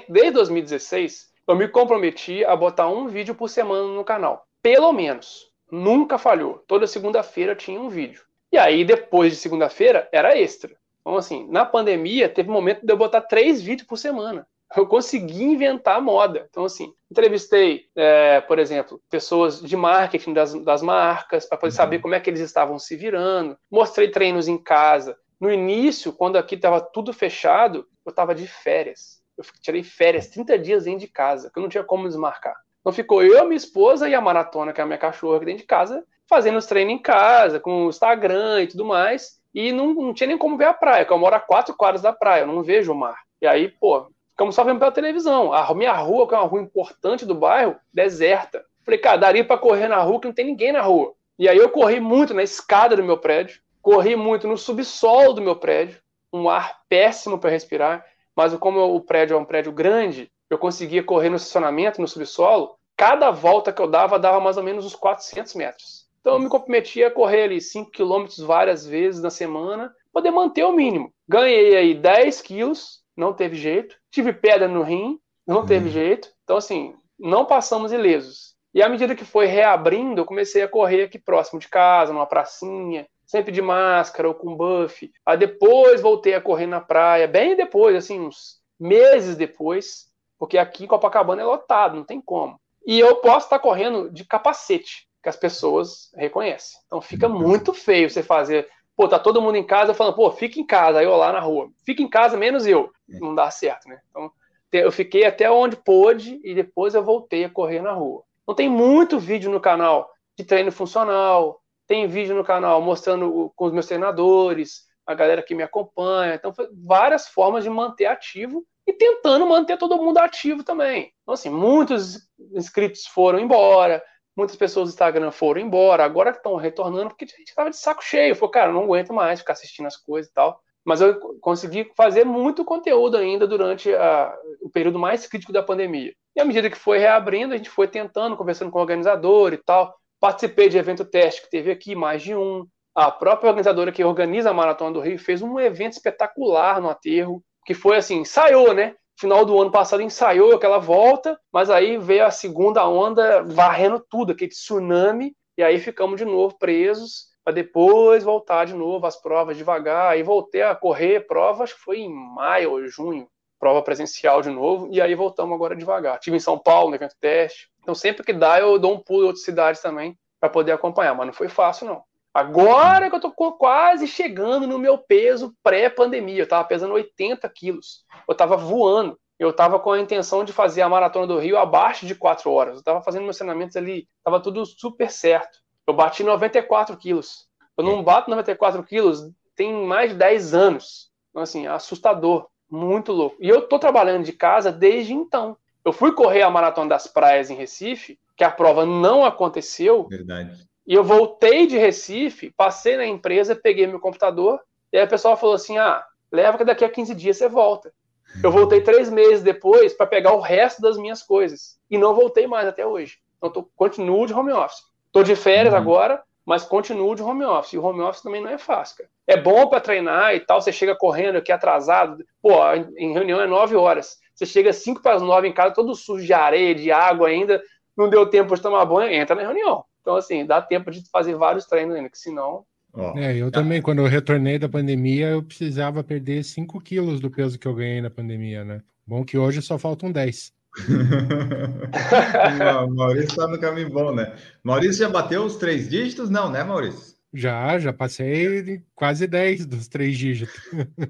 desde 2016, eu me comprometi a botar um vídeo por semana no canal. Pelo menos. Nunca falhou. Toda segunda-feira tinha um vídeo. E aí, depois de segunda-feira, era extra. Então, assim, na pandemia, teve momento de eu botar três vídeos por semana. Eu consegui inventar moda. Então, assim, entrevistei, é, por exemplo, pessoas de marketing das, das marcas, para poder uhum. saber como é que eles estavam se virando. Mostrei treinos em casa. No início, quando aqui estava tudo fechado, eu estava de férias. Eu tirei férias, 30 dias dentro de casa, que eu não tinha como desmarcar. Então ficou eu, minha esposa e a maratona, que é a minha cachorra aqui dentro de casa, fazendo os treinos em casa, com o Instagram e tudo mais. E não, não tinha nem como ver a praia, porque eu moro a quatro quadras da praia, eu não vejo o mar. E aí, pô, ficamos só vendo pela televisão. A minha rua, que é uma rua importante do bairro, deserta. Falei, cara, daria pra correr na rua que não tem ninguém na rua. E aí eu corri muito na escada do meu prédio, corri muito no subsolo do meu prédio, um ar péssimo para respirar, mas como o prédio é um prédio grande, eu conseguia correr no estacionamento, no subsolo, cada volta que eu dava, dava mais ou menos uns 400 metros. Então eu me comprometia a correr ali 5 quilômetros várias vezes na semana, poder manter o mínimo. Ganhei aí 10 quilos, não teve jeito. Tive pedra no rim, não teve uhum. jeito. Então, assim, não passamos ilesos. E à medida que foi reabrindo, eu comecei a correr aqui próximo de casa, numa pracinha, sempre de máscara ou com buff. Aí depois voltei a correr na praia, bem depois, assim, uns meses depois, porque aqui Copacabana é lotado, não tem como. E eu posso estar correndo de capacete, que as pessoas reconhecem. Então fica muito feio você fazer. Pô, tá todo mundo em casa falando, pô, fica em casa, aí eu lá na rua. Fica em casa, menos eu. Não dá certo, né? Então eu fiquei até onde pôde e depois eu voltei a correr na rua. Não tem muito vídeo no canal de treino funcional, tem vídeo no canal mostrando com os meus treinadores, a galera que me acompanha. Então, várias formas de manter ativo e tentando manter todo mundo ativo também. Então, assim, muitos inscritos foram embora, muitas pessoas do Instagram foram embora, agora estão retornando porque a gente estava de saco cheio. Falou, cara, não aguento mais ficar assistindo as coisas e tal. Mas eu consegui fazer muito conteúdo ainda durante a, o período mais crítico da pandemia. E à medida que foi reabrindo, a gente foi tentando, conversando com o organizador e tal. Participei de evento teste que teve aqui, mais de um. A própria organizadora que organiza a Maratona do Rio fez um evento espetacular no aterro, que foi assim, ensaiou, né? Final do ano passado ensaiou aquela volta, mas aí veio a segunda onda varrendo tudo, aquele tsunami, e aí ficamos de novo presos para depois voltar de novo às provas devagar. Aí voltei a correr prova, acho que foi em maio ou junho, prova presencial de novo, e aí voltamos agora devagar. Tive em São Paulo no evento teste. Então sempre que dá eu dou um pulo em outras cidades também para poder acompanhar, mas não foi fácil não. Agora que eu tô quase chegando no meu peso pré-pandemia, eu tava pesando 80 quilos, eu tava voando, eu tava com a intenção de fazer a maratona do Rio abaixo de 4 horas, eu tava fazendo meus treinamentos ali, tava tudo super certo. Eu bati 94 quilos. Eu não bato 94 quilos tem mais de 10 anos. Então, assim, assustador, muito louco. E eu tô trabalhando de casa desde então. Eu fui correr a Maratona das Praias em Recife, que a prova não aconteceu. Verdade. E eu voltei de Recife, passei na empresa, peguei meu computador, e aí o pessoal falou assim: ah, leva que daqui a 15 dias você volta. Eu voltei três meses depois para pegar o resto das minhas coisas. E não voltei mais até hoje. Então, tô, continuo de home office. Tô de férias uhum. agora, mas continuo de home office. E o home office também não é fácil, cara. É bom para treinar e tal, você chega correndo aqui atrasado. Pô, em reunião é 9 horas. Você chega 5 para as 9 em casa, todo sujo de areia, de água ainda. Não deu tempo de tomar banho, entra na reunião. Então, assim, dá tempo de fazer vários treinos ainda, que senão. Oh, é, eu tá. também, quando eu retornei da pandemia, eu precisava perder 5 quilos do peso que eu ganhei na pandemia, né? Bom que hoje só faltam 10. Maurício está no caminho bom, né? Maurício já bateu os três dígitos? Não, né, Maurício? Já, já passei quase 10 dos três dígitos.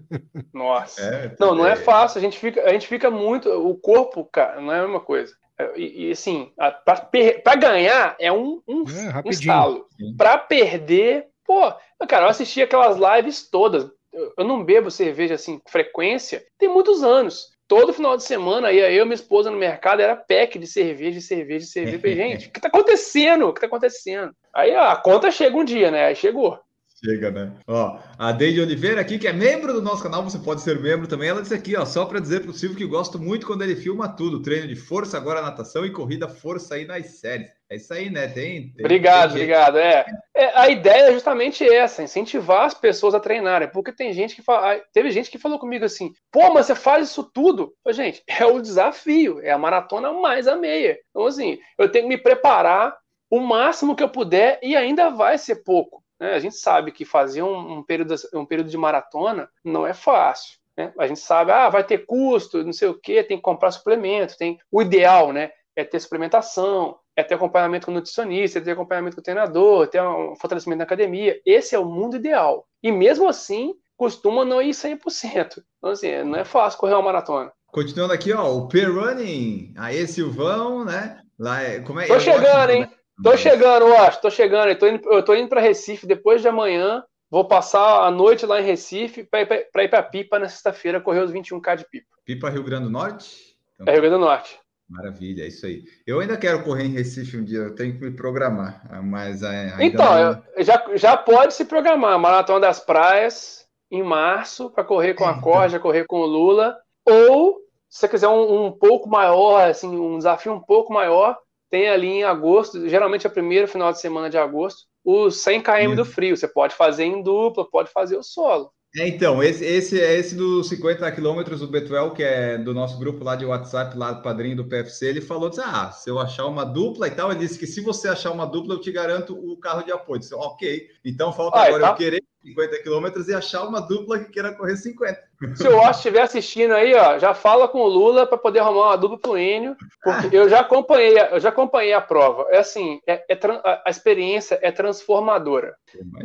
Nossa. É, não, não é fácil. A gente fica, a gente fica muito. O corpo, cara, não é a mesma coisa. É, e, e assim, para ganhar é um, um, é, um estalo. Para perder, pô, cara, eu assisti aquelas lives todas. Eu, não bebo cerveja assim com frequência, tem muitos anos todo final de semana ia eu e minha esposa no mercado, era pack de cerveja, de cerveja, de cerveja. Falei, gente, o que tá acontecendo? O que tá acontecendo? Aí a conta chega um dia, né? Aí chegou. Chega, né? Ó, a Deide Oliveira aqui, que é membro do nosso canal, você pode ser membro também. Ela disse aqui, ó, só para dizer pro Silvio que gosto muito quando ele filma tudo: treino de força, agora natação e corrida força aí nas séries. É isso aí, né? Tem. tem obrigado, tem obrigado. É. é. a ideia é justamente essa: incentivar as pessoas a treinarem. Porque tem gente que fala. Teve gente que falou comigo assim: pô, mas você faz isso tudo? Falei, gente, é o desafio, é a maratona mais a meia. Então, assim, eu tenho que me preparar o máximo que eu puder e ainda vai ser pouco. Né? A gente sabe que fazer um, um, período, um período de maratona não é fácil. Né? A gente sabe, ah, vai ter custo, não sei o quê, tem que comprar suplemento, tem o ideal, né? É ter suplementação, é ter acompanhamento com o nutricionista, é ter acompanhamento com o treinador, ter um fortalecimento na academia. Esse é o mundo ideal. E mesmo assim, costuma não ir 100%. Então, assim, não é fácil correr uma maratona. Continuando aqui, ó, o P-Running, aí Silvão, né? Lá é, como é, Tô chegando, hein? Tô chegando, eu acho, tô chegando. Eu tô indo, eu tô indo para Recife depois de amanhã. Vou passar a noite lá em Recife para ir para Pipa na sexta-feira, correr os 21K de Pipa. Pipa, Rio Grande do Norte? Então, é Rio Grande do Norte. Maravilha, é isso aí. Eu ainda quero correr em Recife um dia, eu tenho que me programar, mas ainda Então, não... já, já pode se programar. Maratona das Praias em março para correr com a Corja, correr com o Lula, ou se você quiser um, um pouco maior, assim, um desafio um pouco maior, tem ali em agosto, geralmente é o primeiro final de semana de agosto, os 100 km do frio. Você pode fazer em dupla, pode fazer o solo. É, então, esse, esse é esse dos 50 quilômetros, o Betuel, que é do nosso grupo lá de WhatsApp, lá do padrinho do PFC, ele falou, disse, ah, se eu achar uma dupla e tal, ele disse que se você achar uma dupla, eu te garanto o carro de apoio. Eu disse, ok, então falta ah, agora tá. eu querer 50 quilômetros e achar uma dupla que queira correr 50. Se o Osh estiver assistindo aí, ó, já fala com o Lula para poder arrumar uma dupla pro Enio, porque eu já acompanhei, eu já acompanhei a prova. É assim, é, é a experiência é transformadora.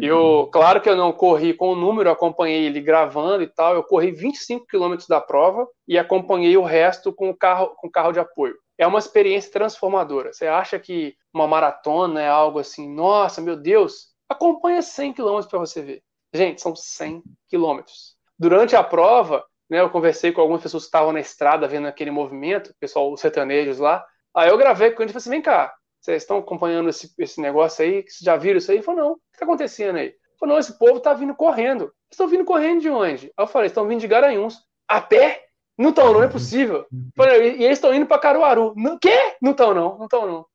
Eu, claro que eu não corri com o número, acompanhei ele gravando e tal. Eu corri 25 quilômetros da prova e acompanhei o resto com o carro, com o carro de apoio. É uma experiência transformadora. Você acha que uma maratona é algo assim, nossa, meu Deus, acompanha 100 quilômetros para você ver. Gente, são 100 quilômetros. Durante a prova, né, eu conversei com algumas pessoas que estavam na estrada vendo aquele movimento, pessoal, os sertanejos lá. Aí eu gravei com eles e falei assim: vem cá, vocês estão acompanhando esse, esse negócio aí? Vocês já viram isso aí? Ele falou: não, o que está acontecendo aí? Ele falou: não, esse povo está vindo correndo. Eles estão vindo correndo de onde? Aí eu falei: estão vindo de Garanhuns. A pé? Não estão, não é possível. Falei, e eles estão indo para Caruaru. Não, quê? Não estão, não. Não estão, não.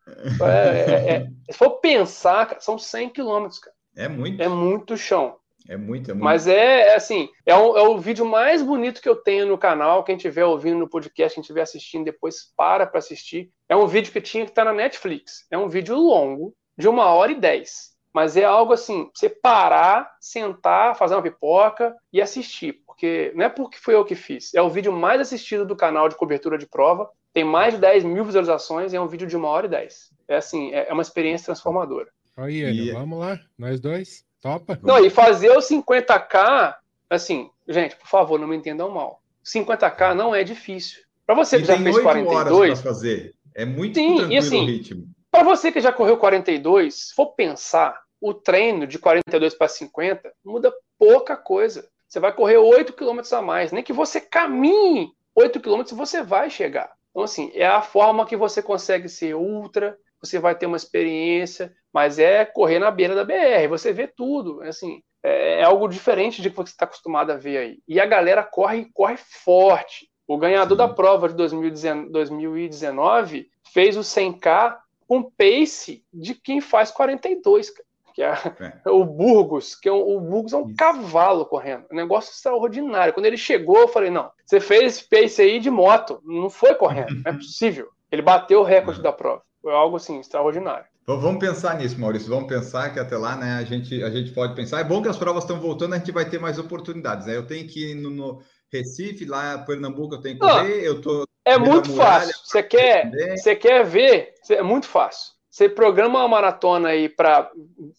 É, é, é, se for pensar, cara, são 100 quilômetros, cara. É muito. É muito chão. É muito, é muito. Mas é, é assim, é, um, é o vídeo mais bonito que eu tenho no canal. Quem estiver ouvindo no podcast, quem estiver assistindo depois, para para assistir. É um vídeo que tinha que estar tá na Netflix. É um vídeo longo, de uma hora e dez. Mas é algo assim, você parar, sentar, fazer uma pipoca e assistir. Porque não é porque foi eu que fiz. É o vídeo mais assistido do canal de cobertura de prova. Tem mais de 10 mil visualizações e é um vídeo de uma hora e dez. É assim, é, é uma experiência transformadora. Aí, e... vamos lá, nós dois. Topa? Não, e fazer o 50k, assim, gente, por favor, não me entendam mal. 50k não é difícil. Para você que já fez 42, fazer. É muito sim, tranquilo e assim, o ritmo. Para você que já correu 42, se for pensar, o treino de 42 para 50 muda pouca coisa. Você vai correr 8 km a mais, nem que você caminhe 8 km você vai chegar. Então assim, é a forma que você consegue ser ultra, você vai ter uma experiência, mas é correr na beira da BR, você vê tudo, assim, é, é algo diferente de que você está acostumado a ver aí. E a galera corre, corre forte. O ganhador da prova de 2019 fez o 100K com pace de quem faz 42, que é, é. o Burgos, que é um, o Burgos é um Isso. cavalo correndo, um negócio extraordinário. Quando ele chegou, eu falei, não, você fez esse pace aí de moto, não foi correndo, não é possível. Ele bateu o recorde da prova. Foi algo assim extraordinário. Vamos pensar nisso, Maurício. Vamos pensar que até lá, né, a gente, a gente pode pensar. É bom que as provas estão voltando, a gente vai ter mais oportunidades. Né? Eu tenho que ir no, no Recife, lá em Pernambuco, eu tenho que correr. Eu tô é muito muralha, fácil. Você quer, você quer ver? É muito fácil. Você programa uma maratona aí para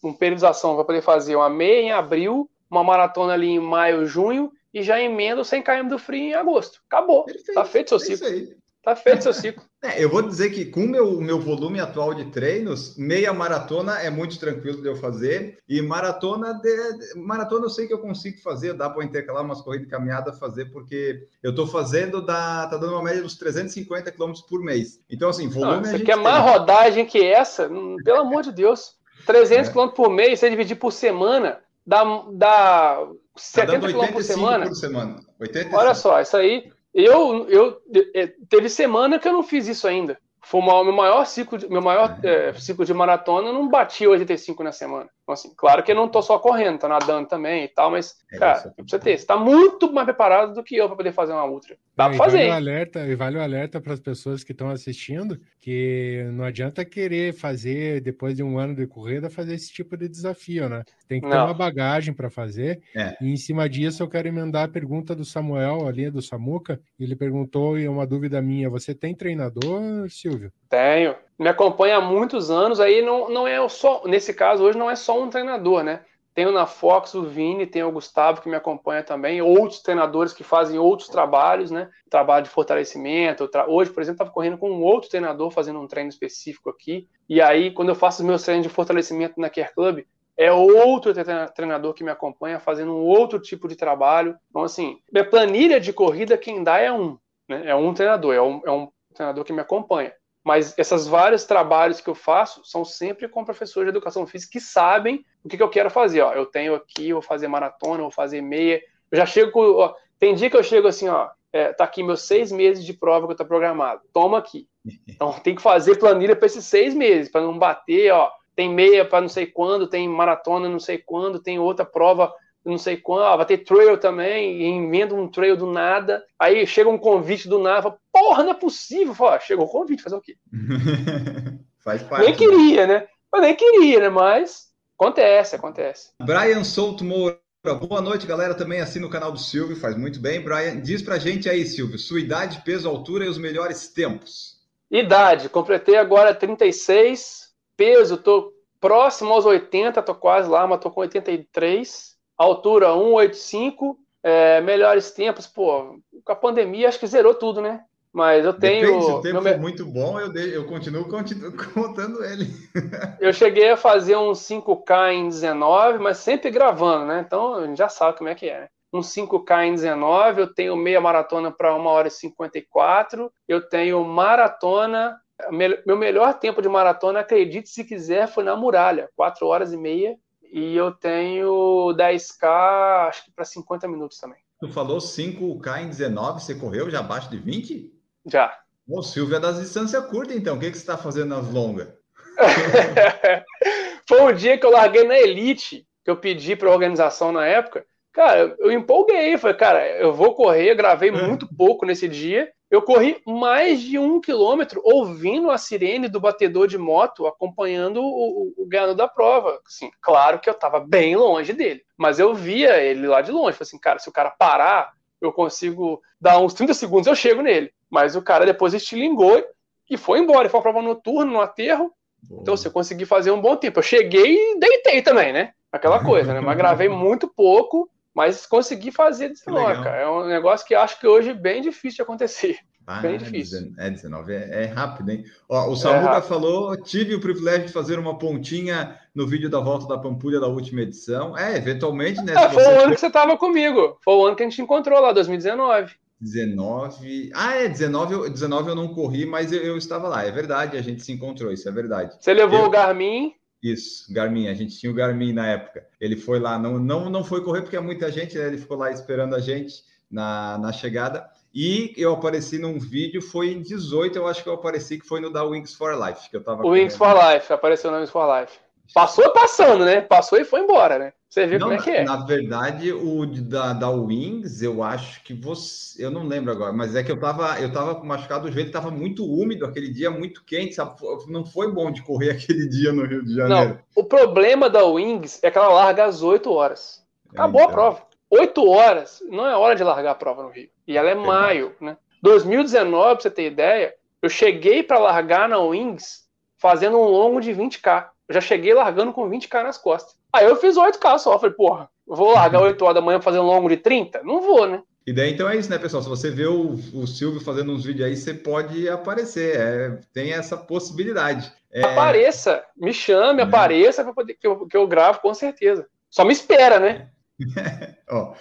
um periodização para poder fazer uma meia em abril, uma maratona ali em maio, junho e já emenda o 100 km do frio em agosto. Acabou. Perfeito, tá feito seu ciclo. É Tá feito seu ciclo. É, eu vou dizer que com o meu, meu volume atual de treinos, meia maratona é muito tranquilo de eu fazer. E maratona, de, maratona eu sei que eu consigo fazer, dá para intercalar umas corridas de caminhada fazer, porque eu estou fazendo, da, tá dando uma média dos 350 km por mês. Então, assim, volume. Não, você quer tem. mais rodagem que essa? Hum, pelo amor de Deus. 300 é. km por mês, você dividir por semana, dá, dá 70 tá km por semana. por semana. 85. Olha só, isso aí eu, eu é, teve semana que eu não fiz isso ainda. Foi o meu maior ciclo, de, meu maior é, ciclo de maratona, eu não bati 85 na semana. Então, assim, claro que eu não tô só correndo, tô nadando também e tal, mas, é, cara, você ter, você tá muito mais preparado do que eu para poder fazer uma ultra. Dá para fazer. Vale o alerta, e vale o alerta para as pessoas que estão assistindo que não adianta querer fazer, depois de um ano de corrida, fazer esse tipo de desafio, né? Tem que ter não. uma bagagem para fazer. É. E em cima disso, eu quero emendar a pergunta do Samuel ali, do Samuca. Ele perguntou, e uma dúvida minha: você tem treinador, Silvio? Tenho me acompanha há muitos anos, aí não, não é só, nesse caso hoje não é só um treinador, né? Tenho na Fox o Vini, tem o Gustavo que me acompanha também, outros treinadores que fazem outros trabalhos, né? Trabalho de fortalecimento. Tra... Hoje, por exemplo, estava correndo com um outro treinador fazendo um treino específico aqui. E aí, quando eu faço os meus treinos de fortalecimento na Care Club, é outro treinador que me acompanha fazendo um outro tipo de trabalho. Então, assim, minha planilha de corrida, quem dá é um, né? É um treinador, é um, é um treinador que me acompanha. Mas esses vários trabalhos que eu faço são sempre com professores de educação física que sabem o que, que eu quero fazer. Ó, eu tenho aqui, vou fazer maratona, vou fazer meia. Eu já chego com. Ó, tem dia que eu chego assim, ó, é, tá aqui meus seis meses de prova que eu tô programado. Toma aqui. Então tem que fazer planilha para esses seis meses, para não bater, ó. Tem meia para não sei quando, tem maratona não sei quando, tem outra prova não sei quando, ah, vai ter trail também, e emenda um trail do nada. Aí chega um convite do nada, fala, porra, não é possível. Fala, ah, chegou o convite, fazer o quê? Faz parte. Nem queria, né? Eu nem queria, né? Mas acontece, acontece. Brian Souto Moura. Boa noite, galera. Também assina o canal do Silvio, faz muito bem. Brian, diz pra gente aí, Silvio, sua idade, peso, altura e os melhores tempos. Idade, completei agora 36. Peso, tô próximo aos 80, tô quase lá, mas tô com 83. Altura 185. É, melhores tempos, pô, com a pandemia acho que zerou tudo, né? Mas eu tenho. Depende, se o tempo meu... for muito bom, eu, de... eu continuo, continuo contando ele. eu cheguei a fazer um 5K em 19, mas sempre gravando, né? Então a gente já sabe como é que é. Né? Um 5K em 19, eu tenho meia maratona para 1 hora e 54, eu tenho maratona meu melhor tempo de maratona, acredite se quiser, foi na muralha, 4 horas e meia. E eu tenho 10K, acho que para 50 minutos também. Tu falou 5K em 19, você correu já abaixo de 20? Já. O Silvio é das distâncias curtas, então. O que, que você está fazendo nas longas? foi um dia que eu larguei na Elite, que eu pedi para a organização na época. Cara, eu empolguei. Falei, cara, eu vou correr. Eu gravei é. muito pouco nesse dia. Eu corri mais de um quilômetro ouvindo a sirene do batedor de moto, acompanhando o, o, o ganhador da prova. Assim, claro que eu estava bem longe dele, mas eu via ele lá de longe. Falei assim, cara, se o cara parar, eu consigo dar uns 30 segundos, eu chego nele. Mas o cara depois estilingou e foi embora. Foi uma prova noturna, no aterro. Boa. Então, você assim, consegui fazer um bom tempo. Eu cheguei e deitei também, né? Aquela coisa, né? Mas gravei muito pouco mas consegui fazer 19, cara. É um negócio que acho que hoje é bem difícil de acontecer. Ah, bem difícil. É 19, é, é rápido, hein? Ó, o Samuca é falou: tive o privilégio de fazer uma pontinha no vídeo da volta da Pampulha da última edição. É, eventualmente, né? É, foi o ano que você estava comigo. Foi o ano que a gente encontrou lá, 2019. 19. Ah, é, 19, 19 eu não corri, mas eu, eu, estava lá. É verdade, a gente se encontrou, isso é verdade. Você levou eu... o Garmin isso, Garmin. A gente tinha o Garmin na época. Ele foi lá, não, não, não foi correr porque é muita gente, né? Ele ficou lá esperando a gente na, na chegada. E eu apareci num vídeo, foi em 18, eu acho que eu apareci, que foi no da Wings for Life, que eu tava. O Wings for Life, apareceu no Wings for Life. Passou passando, né? Passou e foi embora, né? Você viu não, como é que é. Na verdade, o da, da Wings, eu acho que você. Eu não lembro agora, mas é que eu tava, eu tava machucado, o joelho tava muito úmido aquele dia, muito quente, sabe? Não foi bom de correr aquele dia no Rio de Janeiro. Não, o problema da Wings é que ela larga às 8 horas. Acabou é, então. a prova. 8 horas não é hora de largar a prova no Rio. E ela é, é maio, né? 2019, pra você ter ideia, eu cheguei para largar na Wings fazendo um longo de 20k. Eu já cheguei largando com 20k nas costas. Aí eu fiz 8k só. Falei, porra, vou largar 8 horas da manhã fazer um longo de 30? Não vou, né? E daí, então é isso, né, pessoal? Se você vê o, o Silvio fazendo uns vídeos aí, você pode aparecer. É, tem essa possibilidade. É... Apareça, me chame, é. apareça para poder que eu, que eu gravo com certeza. Só me espera, né? Ó,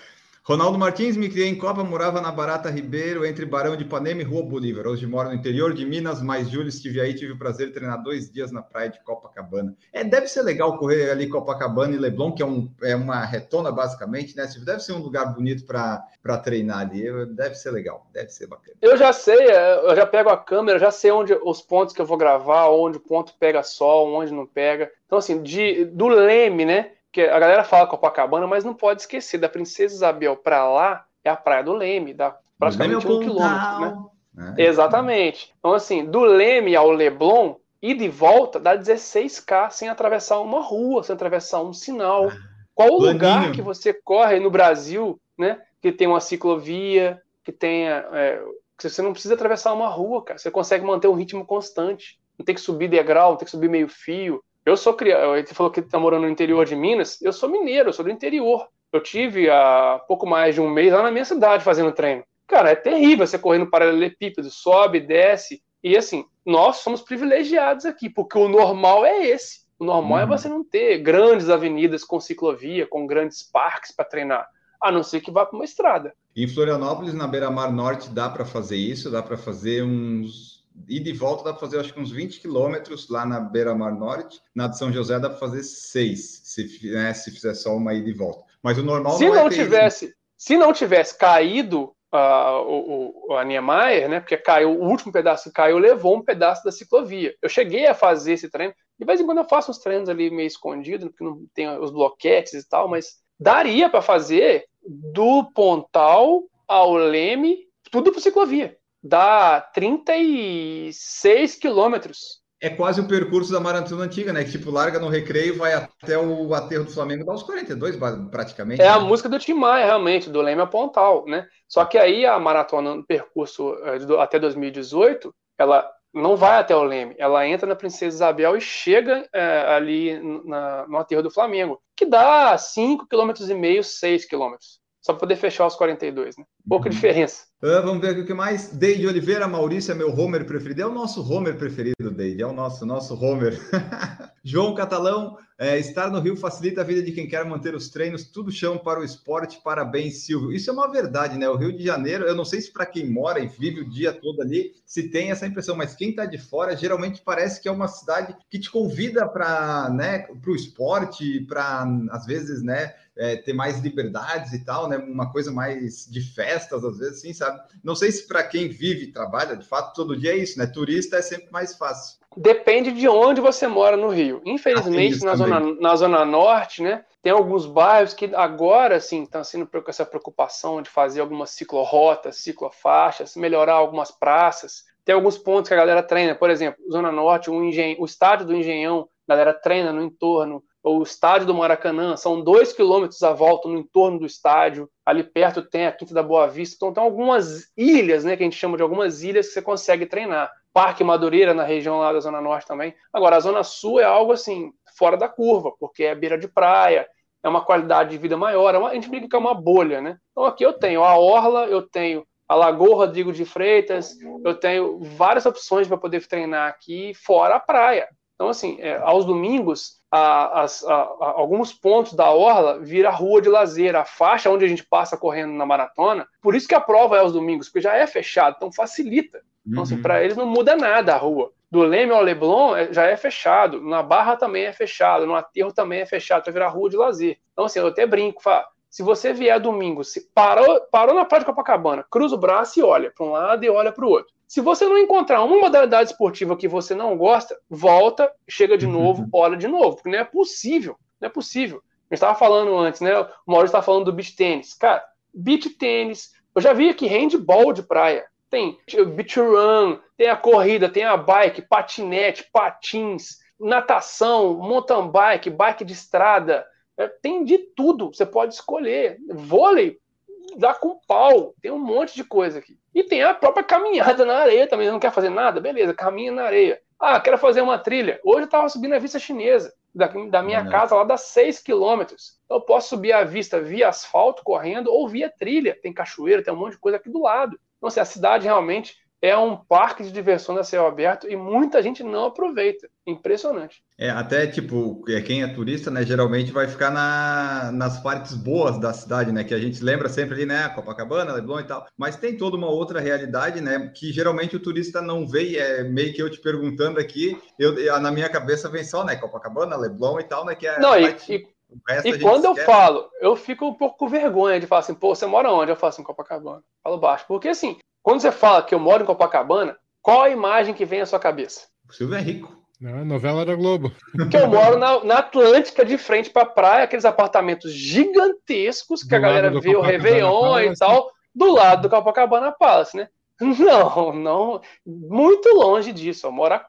Ronaldo Martins, me criei em Copa, morava na Barata Ribeiro, entre Barão de Ipanema e Rua Bolívar. Hoje moro no interior de Minas, mas Júlio estive aí, tive o prazer de treinar dois dias na praia de Copacabana. É, deve ser legal correr ali Copacabana e Leblon, que é, um, é uma retona basicamente, né? Deve ser um lugar bonito para treinar ali. Deve ser legal, deve ser bacana. Eu já sei, é, eu já pego a câmera, já sei onde os pontos que eu vou gravar, onde o ponto pega sol, onde não pega. Então, assim, de, do leme, né? Porque a galera fala Copacabana, mas não pode esquecer, da Princesa Isabel para lá é a Praia do Leme, dá praticamente um quilômetro, né? É. Exatamente. Então, assim, do Leme ao Leblon, e de volta dá 16K sem atravessar uma rua, sem atravessar um sinal. Ah, Qual o lugar que você corre no Brasil, né? Que tem uma ciclovia, que tenha. É, que você não precisa atravessar uma rua, cara. Você consegue manter um ritmo constante. Não tem que subir degrau, não tem que subir meio fio. Eu sou criado, ele falou que está morando no interior de Minas, eu sou mineiro, eu sou do interior. Eu tive há pouco mais de um mês lá na minha cidade fazendo treino. Cara, é terrível você correndo paralelepípedo, sobe, desce. E assim, nós somos privilegiados aqui, porque o normal é esse. O normal é uhum. é você não ter grandes avenidas com ciclovia, com grandes parques para treinar, a não ser que vá para uma estrada. Em Florianópolis, na beira-mar norte, dá para fazer isso, dá para fazer uns e de volta dá para fazer acho que uns 20 quilômetros lá na beira-mar norte. Na de São José dá para fazer seis, se, né, se fizer só uma ida e volta. Mas o normal se não, não tivesse, isso. se não tivesse caído uh, o, o, a Niemeyer, né? Porque caiu o último pedaço que caiu, levou um pedaço da ciclovia. Eu cheguei a fazer esse treino. De vez em quando eu faço uns treinos ali meio escondido, porque não tem os bloquetes e tal, mas daria para fazer do Pontal ao Leme, tudo por ciclovia. Dá 36 quilômetros. É quase o percurso da maratona antiga, né? Que tipo, larga no recreio, vai até o aterro do Flamengo, dá uns 42 praticamente. É né? a música do Tim Maia, realmente, do Leme a Pontal, né? Só que aí a maratona no percurso eh, até 2018, ela não vai até o Leme, ela entra na Princesa Isabel e chega é, ali na, no aterro do Flamengo, que dá 5,5 km, 6 km só para poder fechar os 42, né? Pouca uhum. diferença. Uh, vamos ver o que mais. Deide Oliveira, Maurício é meu Homer preferido. É o nosso Homer preferido, Deide. É o nosso, nosso Homer. João Catalão, é, estar no Rio facilita a vida de quem quer manter os treinos, tudo chão para o esporte. Parabéns, Silvio. Isso é uma verdade, né? O Rio de Janeiro, eu não sei se para quem mora e vive o dia todo ali, se tem essa impressão, mas quem está de fora geralmente parece que é uma cidade que te convida para né, o esporte, para, às vezes, né? é, ter mais liberdades e tal, né? Uma coisa mais de festas, às vezes, assim, sabe? Não sei se para quem vive e trabalha, de fato, todo dia é isso, né? Turista é sempre mais fácil. Depende de onde você mora no Rio. Infelizmente, ah, na, zona, na Zona Norte, né? Tem alguns bairros que agora, sim, estão sendo com essa preocupação de fazer algumas ciclorotas, ciclofaixas, melhorar algumas praças. Tem alguns pontos que a galera treina, por exemplo, Zona Norte, o, engen... o estádio do Engenhão, a galera treina no entorno, o estádio do Maracanã, são dois quilômetros à volta no entorno do estádio. Ali perto tem a Quinta da Boa Vista. Então tem algumas ilhas, né, que a gente chama de algumas ilhas que você consegue treinar. Parque Madureira na região lá da Zona Norte também. Agora, a Zona Sul é algo assim, fora da curva, porque é beira de praia, é uma qualidade de vida maior. É uma, a gente brinca que é uma bolha, né? Então aqui eu tenho a Orla, eu tenho a Lagoa Rodrigo de Freitas, eu tenho várias opções para poder treinar aqui, fora a praia. Então, assim, é, aos domingos, a, a, a, alguns pontos da orla vira rua de lazer, a faixa onde a gente passa correndo na maratona. Por isso que a prova é aos domingos, porque já é fechado, então facilita. Então, assim, uhum. para eles não muda nada a rua. Do Leme ao Leblon é, já é fechado, na Barra também é fechado, no Aterro também é fechado, para virar rua de lazer. Então, assim, eu até brinco, falo, se você vier domingo, se parou, parou na Praia de Copacabana, cruza o braço e olha para um lado e olha para o outro. Se você não encontrar uma modalidade esportiva que você não gosta, volta, chega de novo, uhum. olha de novo, porque não é possível. Não é possível. A gente estava falando antes, né? O Maurício estava falando do beach tênis. Cara, beach tênis, eu já vi aqui handball de praia. Tem beach run, tem a corrida, tem a bike, patinete, patins, natação, mountain bike, bike de estrada. É, tem de tudo, você pode escolher. Vôlei, dá com pau. Tem um monte de coisa aqui. E tem a própria caminhada na areia também. Não quer fazer nada? Beleza, caminha na areia. Ah, quero fazer uma trilha. Hoje eu estava subindo a vista chinesa. Da, da minha uhum. casa lá dá 6 quilômetros. Então, eu posso subir a vista via asfalto, correndo, ou via trilha. Tem cachoeira, tem um monte de coisa aqui do lado. Então, assim, a cidade realmente é um parque de diversão da céu aberto e muita gente não aproveita. Impressionante. É, até tipo, é, quem é turista, né, geralmente vai ficar na, nas partes boas da cidade, né, que a gente lembra sempre ali, né, Copacabana, Leblon e tal, mas tem toda uma outra realidade, né, que geralmente o turista não vê, e é meio que eu te perguntando aqui, eu, na minha cabeça vem só, né, Copacabana, Leblon e tal, né, que é... Não, e, e, e quando eu falo, eu fico um pouco com vergonha de falar assim, pô, você mora onde? Eu falo assim, Copacabana. Falo baixo. Porque assim, quando você fala que eu moro em Copacabana, qual a imagem que vem à sua cabeça? O Silvio é rico. Não, é novela da Globo. Que eu moro na, na Atlântica, de frente para a praia, aqueles apartamentos gigantescos que do a galera vê o Réveillon Palace. e tal, do lado do Copacabana Palace, né? Não, não, muito longe disso. Eu moro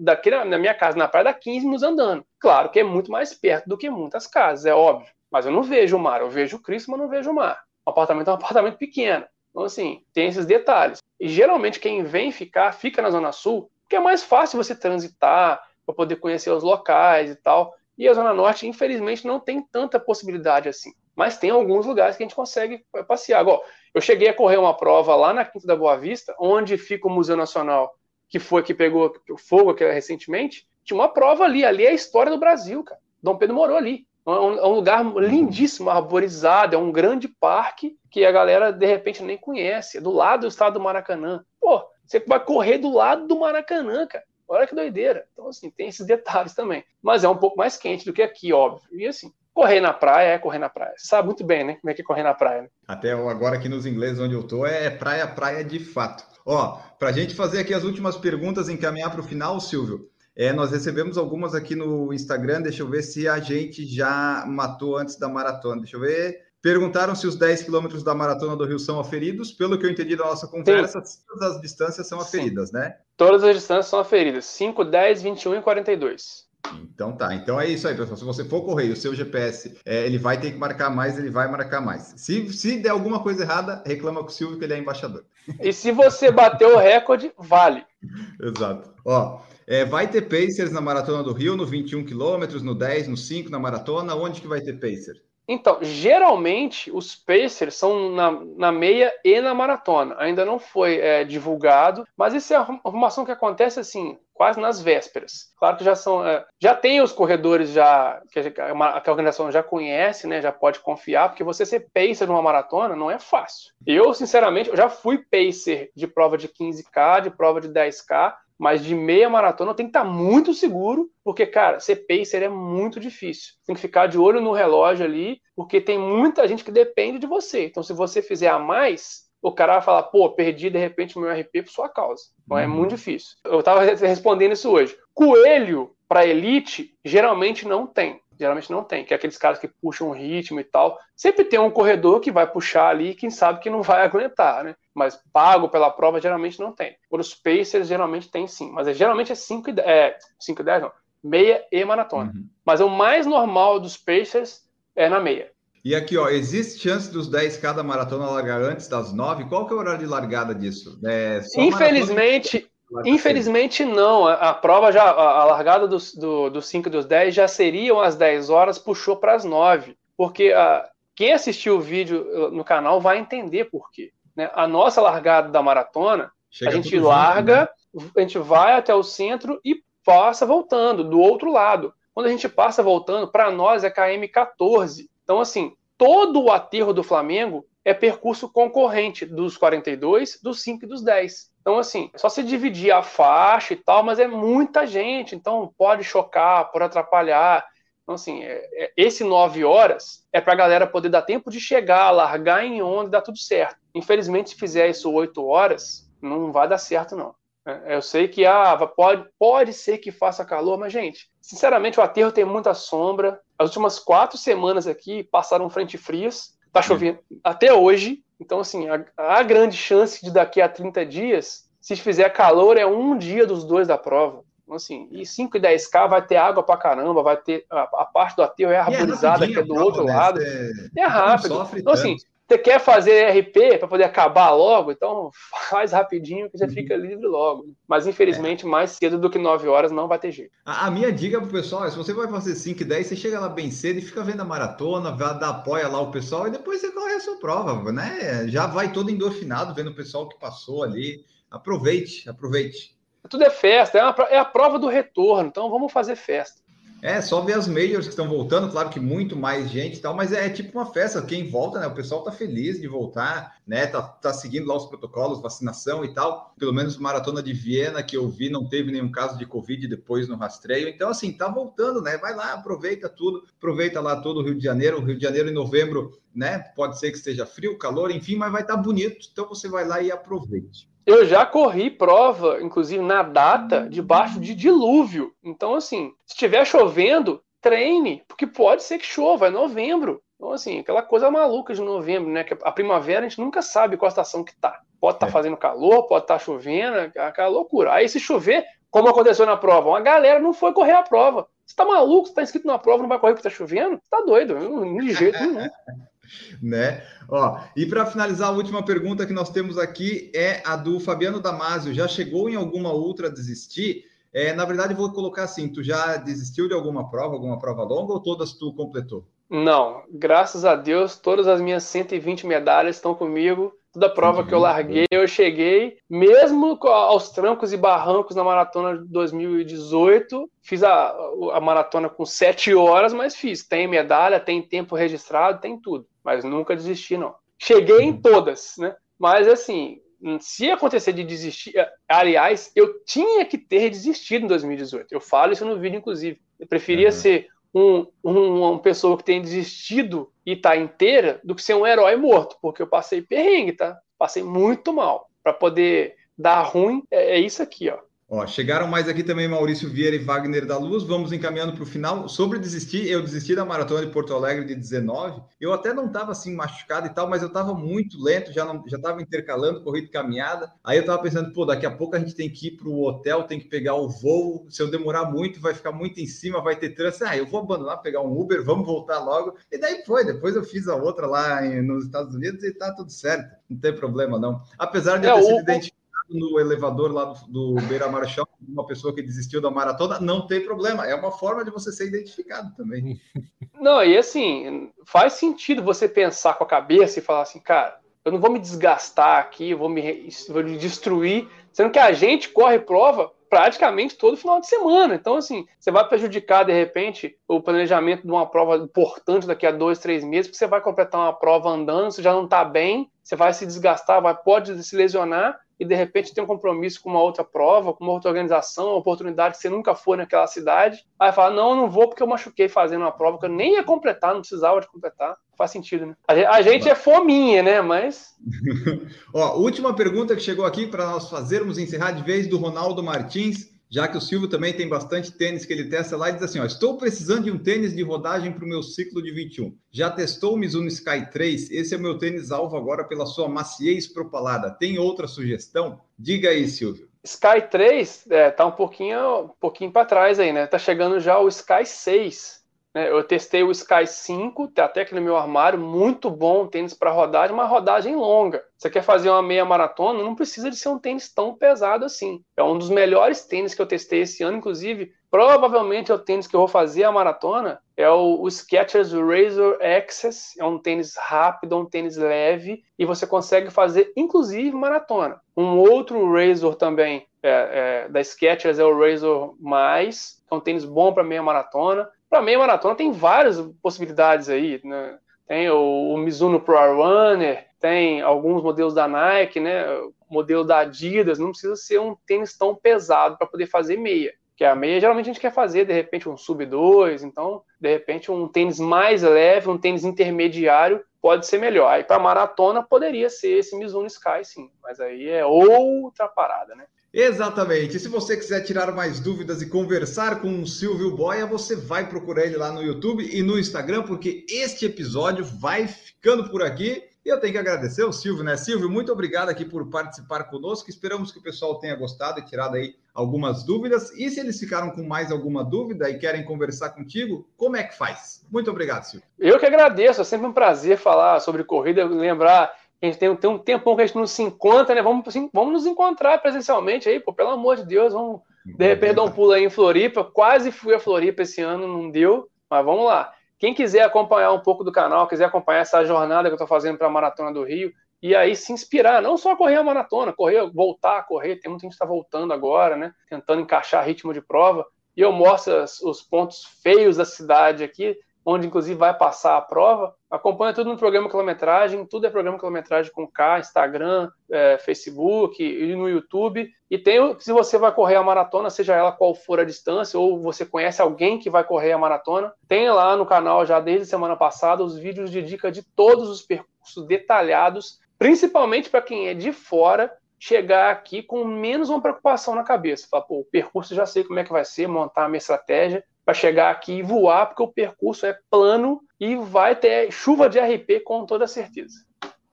daqui na, na minha casa, na praia, dá 15 minutos andando. Claro que é muito mais perto do que muitas casas, é óbvio. Mas eu não vejo o mar, eu vejo o Cristo, mas não vejo o mar. O apartamento é um apartamento pequeno. Então, assim, tem esses detalhes. E geralmente quem vem ficar, fica na Zona Sul, porque é mais fácil você transitar, para poder conhecer os locais e tal. E a Zona Norte, infelizmente, não tem tanta possibilidade assim. Mas tem alguns lugares que a gente consegue passear. Agora, eu cheguei a correr uma prova lá na Quinta da Boa Vista, onde fica o Museu Nacional, que foi que pegou fogo que recentemente. Tinha uma prova ali. Ali é a história do Brasil, cara. Dom Pedro morou ali. É um, é um lugar lindíssimo, arborizado, é um grande parque que a galera de repente nem conhece. É do lado do estado do Maracanã. Pô, você vai correr do lado do Maracanã, cara. Olha que doideira. Então, assim, tem esses detalhes também. Mas é um pouco mais quente do que aqui, óbvio. E assim, correr na praia é correr na praia. Você sabe muito bem, né? Como é que é correr na praia. Né? Até agora aqui nos ingleses onde eu tô é praia, praia de fato. Ó, pra gente fazer aqui as últimas perguntas e encaminhar para o final, Silvio. É, nós recebemos algumas aqui no Instagram. Deixa eu ver se a gente já matou antes da maratona. Deixa eu ver. Perguntaram se os 10 quilômetros da maratona do Rio são aferidos. Pelo que eu entendi da nossa conversa, Sim. todas as distâncias são aferidas, Sim. né? Todas as distâncias são aferidas: 5, 10, 21 e 42. Então tá, então é isso aí, pessoal. Se você for correr o seu GPS, é, ele vai ter que marcar mais, ele vai marcar mais. Se, se der alguma coisa errada, reclama com o Silvio que ele é embaixador. E se você bateu o recorde, vale. Exato. Ó, é, vai ter Pacers na Maratona do Rio, no 21 quilômetros, no 10, no 5, na Maratona. Onde que vai ter Pacer? Então, geralmente os Pacers são na, na meia e na maratona. Ainda não foi é, divulgado, mas isso é uma informação que acontece assim, quase nas vésperas. Claro que já são, é, já tem os corredores já que a, que a, organização já conhece, né? Já pode confiar, porque você ser pacer numa maratona não é fácil. Eu, sinceramente, eu já fui pacer de prova de 15k, de prova de 10k, mas de meia maratona tem que estar muito seguro, porque, cara, ser pacer é muito difícil. Tem que ficar de olho no relógio ali, porque tem muita gente que depende de você. Então, se você fizer a mais, o cara vai falar, pô, perdi de repente o meu RP por sua causa. Então é uhum. é muito difícil. Eu estava respondendo isso hoje. Coelho para elite geralmente não tem geralmente não tem, que é aqueles caras que puxam o ritmo e tal. Sempre tem um corredor que vai puxar ali, quem sabe que não vai aguentar, né? Mas pago pela prova geralmente não tem. Os Pacers geralmente tem sim, mas é, geralmente é 5 e 10, é, 5 e 10 não, meia e maratona. Uhum. Mas o mais normal dos Pacers é na meia. E aqui, ó, existe chance dos 10 cada maratona largar antes das 9? Qual que é o horário de largada disso? É, Infelizmente, Infelizmente não, a, a, prova já, a, a largada dos do, do 5 e dos 10 já seriam às 10 horas, puxou para as 9, porque a, ah, quem assistiu o vídeo uh, no canal vai entender por quê. Né? A nossa largada da maratona, Chega a gente larga, junto, né? a gente vai até o centro e passa voltando, do outro lado. Quando a gente passa voltando, para nós é KM 14. Então, assim, todo o aterro do Flamengo é percurso concorrente dos 42, dos 5 e dos 10. Então, assim, é só se dividir a faixa e tal, mas é muita gente, então pode chocar, pode atrapalhar. Então, assim, é, é, esse 9 horas é para a galera poder dar tempo de chegar, largar em onda e dar tudo certo. Infelizmente, se fizer isso 8 horas, não vai dar certo, não. É, eu sei que ah, pode, pode ser que faça calor, mas, gente, sinceramente, o aterro tem muita sombra. As últimas quatro semanas aqui passaram frente frias, tá chovendo até hoje, então, assim, a, grande chance de daqui a 30 dias, se fizer calor, é um dia dos dois da prova. Então, assim, e 5 e 10K vai ter água pra caramba, vai ter a, a parte do aterro é, é arborizada, que é do outro né? lado. É, é rápido. Então, assim, você quer fazer RP para poder acabar logo, então faz rapidinho que você uhum. fica livre logo. Mas infelizmente, é. mais cedo do que 9 horas não vai ter jeito. A, a minha dica pro pessoal é: se você vai fazer 5 e 10, você chega lá bem cedo e fica vendo a maratona, vai dar apoia lá o pessoal e depois você corre a sua prova, né? Já vai todo endorfinado vendo o pessoal que passou ali. Aproveite, aproveite. Tudo é festa, é, uma, é a prova do retorno, então vamos fazer festa. É, só ver as majors que estão voltando, claro que muito mais gente e tal, mas é, tipo uma festa. Quem volta, né? O pessoal tá feliz de voltar, né? Tá, tá seguindo lá os protocolos, vacinação e tal. Pelo menos maratona de Viena que eu vi, não teve nenhum caso de Covid depois no rastreio. Então, assim, tá voltando, né? Vai lá, aproveita tudo, aproveita lá todo o Rio de Janeiro. O Rio de Janeiro em novembro, né? Pode ser que esteja frio, calor, enfim, mas vai estar tá bonito. Então você vai lá e aproveite. Eu já corri prova, inclusive na data, debaixo de dilúvio. Então, assim, se estiver chovendo, treine, porque pode ser que chova, é novembro. Então, assim, aquela coisa maluca de novembro, né? Que a primavera a gente nunca sabe qual a estação que tá. Pode estar tá é. fazendo calor, pode estar tá chovendo, é aquela loucura. Aí, se chover, como aconteceu na prova, uma galera não foi correr a prova. Você tá maluco? Você tá inscrito na prova, não vai correr porque tá chovendo? Tá doido, de jeito nenhum. né? Ó, e para finalizar, a última pergunta que nós temos aqui é a do Fabiano Damasio. Já chegou em alguma outra a desistir? É, na verdade, vou colocar assim: tu já desistiu de alguma prova, alguma prova longa, ou todas tu completou? Não, graças a Deus, todas as minhas 120 medalhas estão comigo. Toda prova que eu larguei, eu cheguei, mesmo aos trancos e barrancos na maratona de 2018. Fiz a, a maratona com 7 horas, mas fiz. Tem medalha, tem tempo registrado, tem tudo. Mas nunca desisti, não. Cheguei em todas, né? Mas assim, se acontecer de desistir, eh, aliás, eu tinha que ter desistido em 2018. Eu falo isso no vídeo, inclusive. Eu preferia uhum. ser um, um, uma pessoa que tem desistido e tá inteira do que ser um herói morto, porque eu passei perrengue, tá? Passei muito mal. Para poder dar ruim, é, é, isso aqui, ó. Ó, chegaram mais aqui também Maurício Vieira e Wagner da Luz. Vamos encaminhando para o final. Sobre desistir, eu desisti da maratona de Porto Alegre de 19. Eu até não estava assim machucado e tal, mas eu estava muito lento, já não já estava intercalando corrida e caminhada. Aí eu estava pensando, pô, daqui a pouco a gente tem que ir para o hotel, tem que pegar o voo. Se eu demorar muito, vai ficar muito em cima, vai ter trânsito. Ah, eu vou abandonar, pegar um Uber, vamos voltar logo. E daí foi. Depois eu fiz a outra lá em, nos Estados Unidos e tá tudo certo. Não tem problema, não. Apesar de é, eu ter o... sido identificado no elevador lá do, do Beira Mar uma pessoa que desistiu da maratona, não tem problema. É uma forma de você ser identificado também. Não, e assim, faz sentido você pensar com a cabeça e falar assim, cara, eu não vou me desgastar aqui, eu vou me, vou me destruir, sendo que a gente corre prova praticamente todo final de semana. Então, assim, você vai prejudicar, de repente, o planejamento de uma prova importante daqui a dois, três meses, porque você vai completar uma prova andando, você já não está bem, você vai se desgastar, vai, pode se lesionar, e de repente tem um compromisso com uma outra prova, com uma outra organização, uma oportunidade que você nunca foi naquela cidade, aí fala, não, eu não vou porque eu machuquei fazendo uma prova que eu nem ia completar, não precisava de completar. Faz sentido, né? A gente é fominha, né? Mas. Ó, última pergunta que chegou aqui para nós fazermos encerrar de vez do Ronaldo Martins já que o Silvio também tem bastante tênis que ele testa lá e diz assim: ó, estou precisando de um tênis de rodagem para o meu ciclo de 21. Já testou o Mizuno Sky 3? Esse é o meu tênis alvo agora pela sua maciez propalada. Tem outra sugestão? Diga aí, Silvio. Sky 3 é, tá um pouquinho, um pouquinho para trás aí, né? Tá chegando já o Sky 6. Né? Eu testei o Sky 5, tá até aqui no meu armário, muito bom tênis para rodagem, uma rodagem longa. Você quer fazer uma meia maratona, não precisa de ser um tênis tão pesado assim. É um dos melhores tênis que eu testei esse ano, inclusive, provavelmente é o tênis que eu vou fazer a maratona, é o, o Skechers Razor Access, é um tênis rápido, um tênis leve, e você consegue fazer, inclusive, maratona. Um outro Razor também, é, é, da Skechers é o Razor Mais, é um tênis bom para meia maratona. Para meia maratona tem várias possibilidades aí, né? Tem o, o Mizuno Pro Runner, tem alguns modelos da Nike, né? modelo da Adidas, não precisa ser um tênis tão pesado para poder fazer meia. Que a meia geralmente a gente quer fazer de repente um sub 2, então de repente um tênis mais leve, um tênis intermediário pode ser melhor. Aí para maratona poderia ser esse Mizuno Sky, sim, mas aí é outra parada, né? Exatamente. E se você quiser tirar mais dúvidas e conversar com o Silvio Boia, você vai procurar ele lá no YouTube e no Instagram, porque este episódio vai ficando por aqui. E eu tenho que agradecer o Silvio, né? Silvio, muito obrigado aqui por participar conosco. Esperamos que o pessoal tenha gostado e tirado aí algumas dúvidas. E se eles ficaram com mais alguma dúvida e querem conversar contigo, como é que faz? Muito obrigado, Silvio. Eu que agradeço. É sempre um prazer falar sobre corrida, lembrar a gente tem, tem um tempão que a gente não se encontra, né? Vamos, assim, vamos nos encontrar presencialmente aí, pô, pelo amor de Deus, vamos de repente dar um pulo aí em Floripa. Quase fui a Floripa esse ano, não deu, mas vamos lá. Quem quiser acompanhar um pouco do canal, quiser acompanhar essa jornada que eu estou fazendo para a Maratona do Rio, e aí se inspirar, não só correr a maratona, correr, voltar a correr, tem muita gente que está voltando agora, né? Tentando encaixar ritmo de prova. E eu mostro os pontos feios da cidade aqui, onde inclusive vai passar a prova. Acompanha tudo no programa Quilometragem, tudo é programa Quilometragem com K, Instagram, é, Facebook e no YouTube. E tem, se você vai correr a maratona, seja ela qual for a distância, ou você conhece alguém que vai correr a maratona, tem lá no canal já desde semana passada os vídeos de dica de todos os percursos detalhados, principalmente para quem é de fora chegar aqui com menos uma preocupação na cabeça. Falar, pô, o percurso já sei como é que vai ser, montar a minha estratégia para chegar aqui e voar, porque o percurso é plano e vai ter chuva de RP com toda certeza.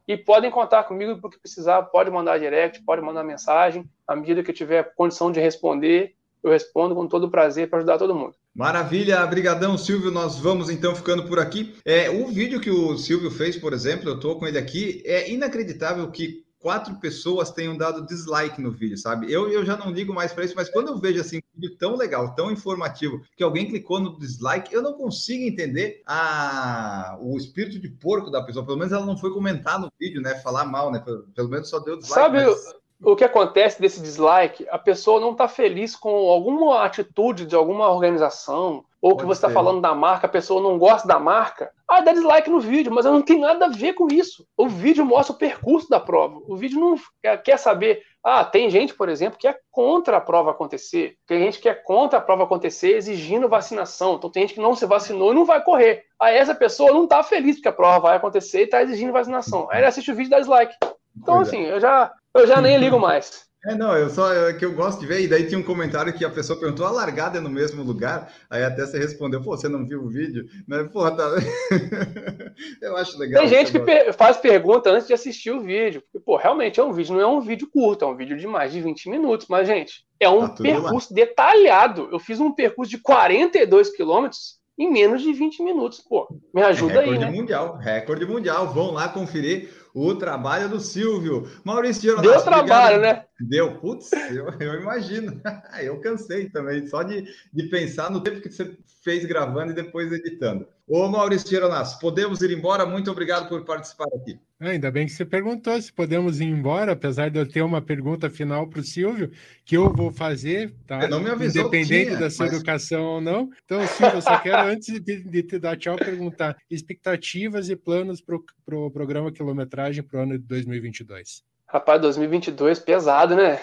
E podem contar comigo porque precisar, pode mandar direct, pode mandar mensagem. À medida que eu tiver condição de responder, eu respondo com todo prazer para ajudar todo mundo. Maravilha, brigadão Silvio, nós vamos então ficando por aqui. É, o vídeo que o Silvio fez, por exemplo, eu estou com ele aqui, é inacreditável que quatro pessoas tenham dado dislike no vídeo, sabe? Eu, eu já não ligo mais para isso, mas quando eu vejo assim um vídeo tão legal, tão informativo, que alguém clicou no dislike, eu não consigo entender a, o espírito de porco da pessoa. Pelo menos ela não foi comentar no vídeo, né? Falar mal, né? Pelo, pelo menos só deu dislike. Sabe, mas o que acontece desse dislike, a pessoa não está feliz com alguma atitude de alguma organização, ou Pode que você está falando da marca, a pessoa não gosta da marca, ah, dá dislike no vídeo, mas não tem nada a ver com isso. O vídeo mostra o percurso da prova. O vídeo não quer saber. Ah, tem gente, por exemplo, que é contra a prova acontecer. Tem gente que é contra a prova acontecer exigindo vacinação. Então tem gente que não se vacinou e não vai correr. Aí essa pessoa não está feliz porque a prova vai acontecer e está exigindo vacinação. Aí ele assiste o vídeo e dá dislike. Então, é. assim, é. eu já eu já nem ligo mais. É, não, eu só é que eu gosto de ver, e daí tinha um comentário que a pessoa perguntou: a largada é no mesmo lugar? Aí até você respondeu: pô, você não viu o vídeo? Né? Pô, tá... eu acho legal. Tem gente que per faz pergunta antes de assistir o vídeo, porque, pô, realmente é um vídeo, não é um vídeo curto, é um vídeo de mais de 20 minutos, mas, gente, é um tá percurso lá. detalhado. Eu fiz um percurso de 42 quilômetros em menos de 20 minutos. Pô, me ajuda é recorde aí, né? mundial, recorde mundial. Vão lá conferir o trabalho do Silvio. Maurício Geronato, Deu trabalho, obrigado. né? Deu, putz, eu, eu imagino. eu cansei também, só de, de pensar no tempo que você fez gravando e depois editando. Ô Maurício Geronasso, podemos ir embora? Muito obrigado por participar aqui. Ah, ainda bem que você perguntou se podemos ir embora, apesar de eu ter uma pergunta final para o Silvio, que eu vou fazer, tá? Você não me avisou Independente tinha, da sua mas... educação ou não. Então, Silvio, eu só quero, antes de, de, te dar tchau, perguntar expectativas e planos para o pro programa Quilometragem para o ano de 2022. Rapaz, 2022 pesado, né?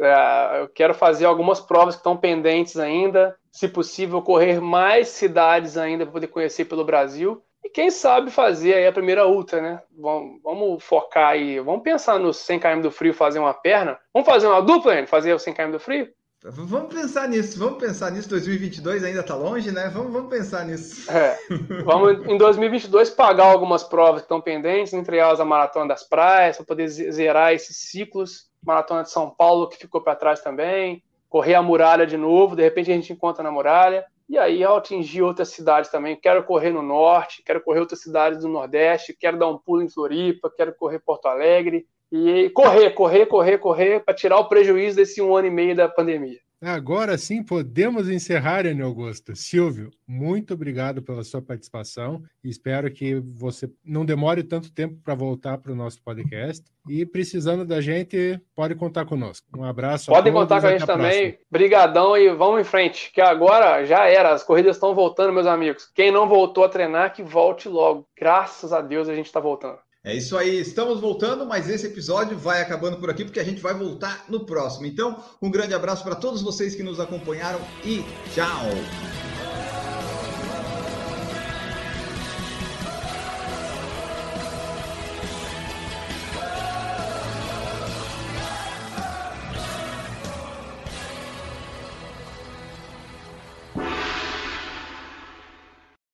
É, eu quero fazer algumas provas que estão pendentes ainda. Se possível, correr mais cidades ainda para poder conhecer pelo Brasil. E quem sabe fazer aí a primeira ultra, né? Vamos, vamos focar aí. Vamos pensar no 100 km do frio, fazer uma perna. Vamos fazer uma dupla, hein? fazer o 100 km do frio? Vamos pensar nisso, vamos pensar nisso. 2022 ainda está longe, né? Vamos, vamos pensar nisso. É, vamos em 2022 pagar algumas provas que estão pendentes, entre elas a Maratona das Praias, para poder zerar esses ciclos. Maratona de São Paulo, que ficou para trás também. Correr a muralha de novo, de repente a gente encontra na muralha. E aí, ao atingir outras cidades também, quero correr no norte, quero correr outras cidades do nordeste, quero dar um pulo em Floripa, quero correr Porto Alegre, e correr, correr, correr, correr, para tirar o prejuízo desse um ano e meio da pandemia. Agora sim podemos encerrar, Ana Augusto. Silvio, muito obrigado pela sua participação. Espero que você não demore tanto tempo para voltar para o nosso podcast. E precisando da gente, pode contar conosco. Um abraço. Podem contar com a gente também. Brigadão e vamos em frente, que agora já era. As corridas estão voltando, meus amigos. Quem não voltou a treinar, que volte logo. Graças a Deus a gente está voltando. É isso aí, estamos voltando, mas esse episódio vai acabando por aqui porque a gente vai voltar no próximo. Então, um grande abraço para todos vocês que nos acompanharam e tchau!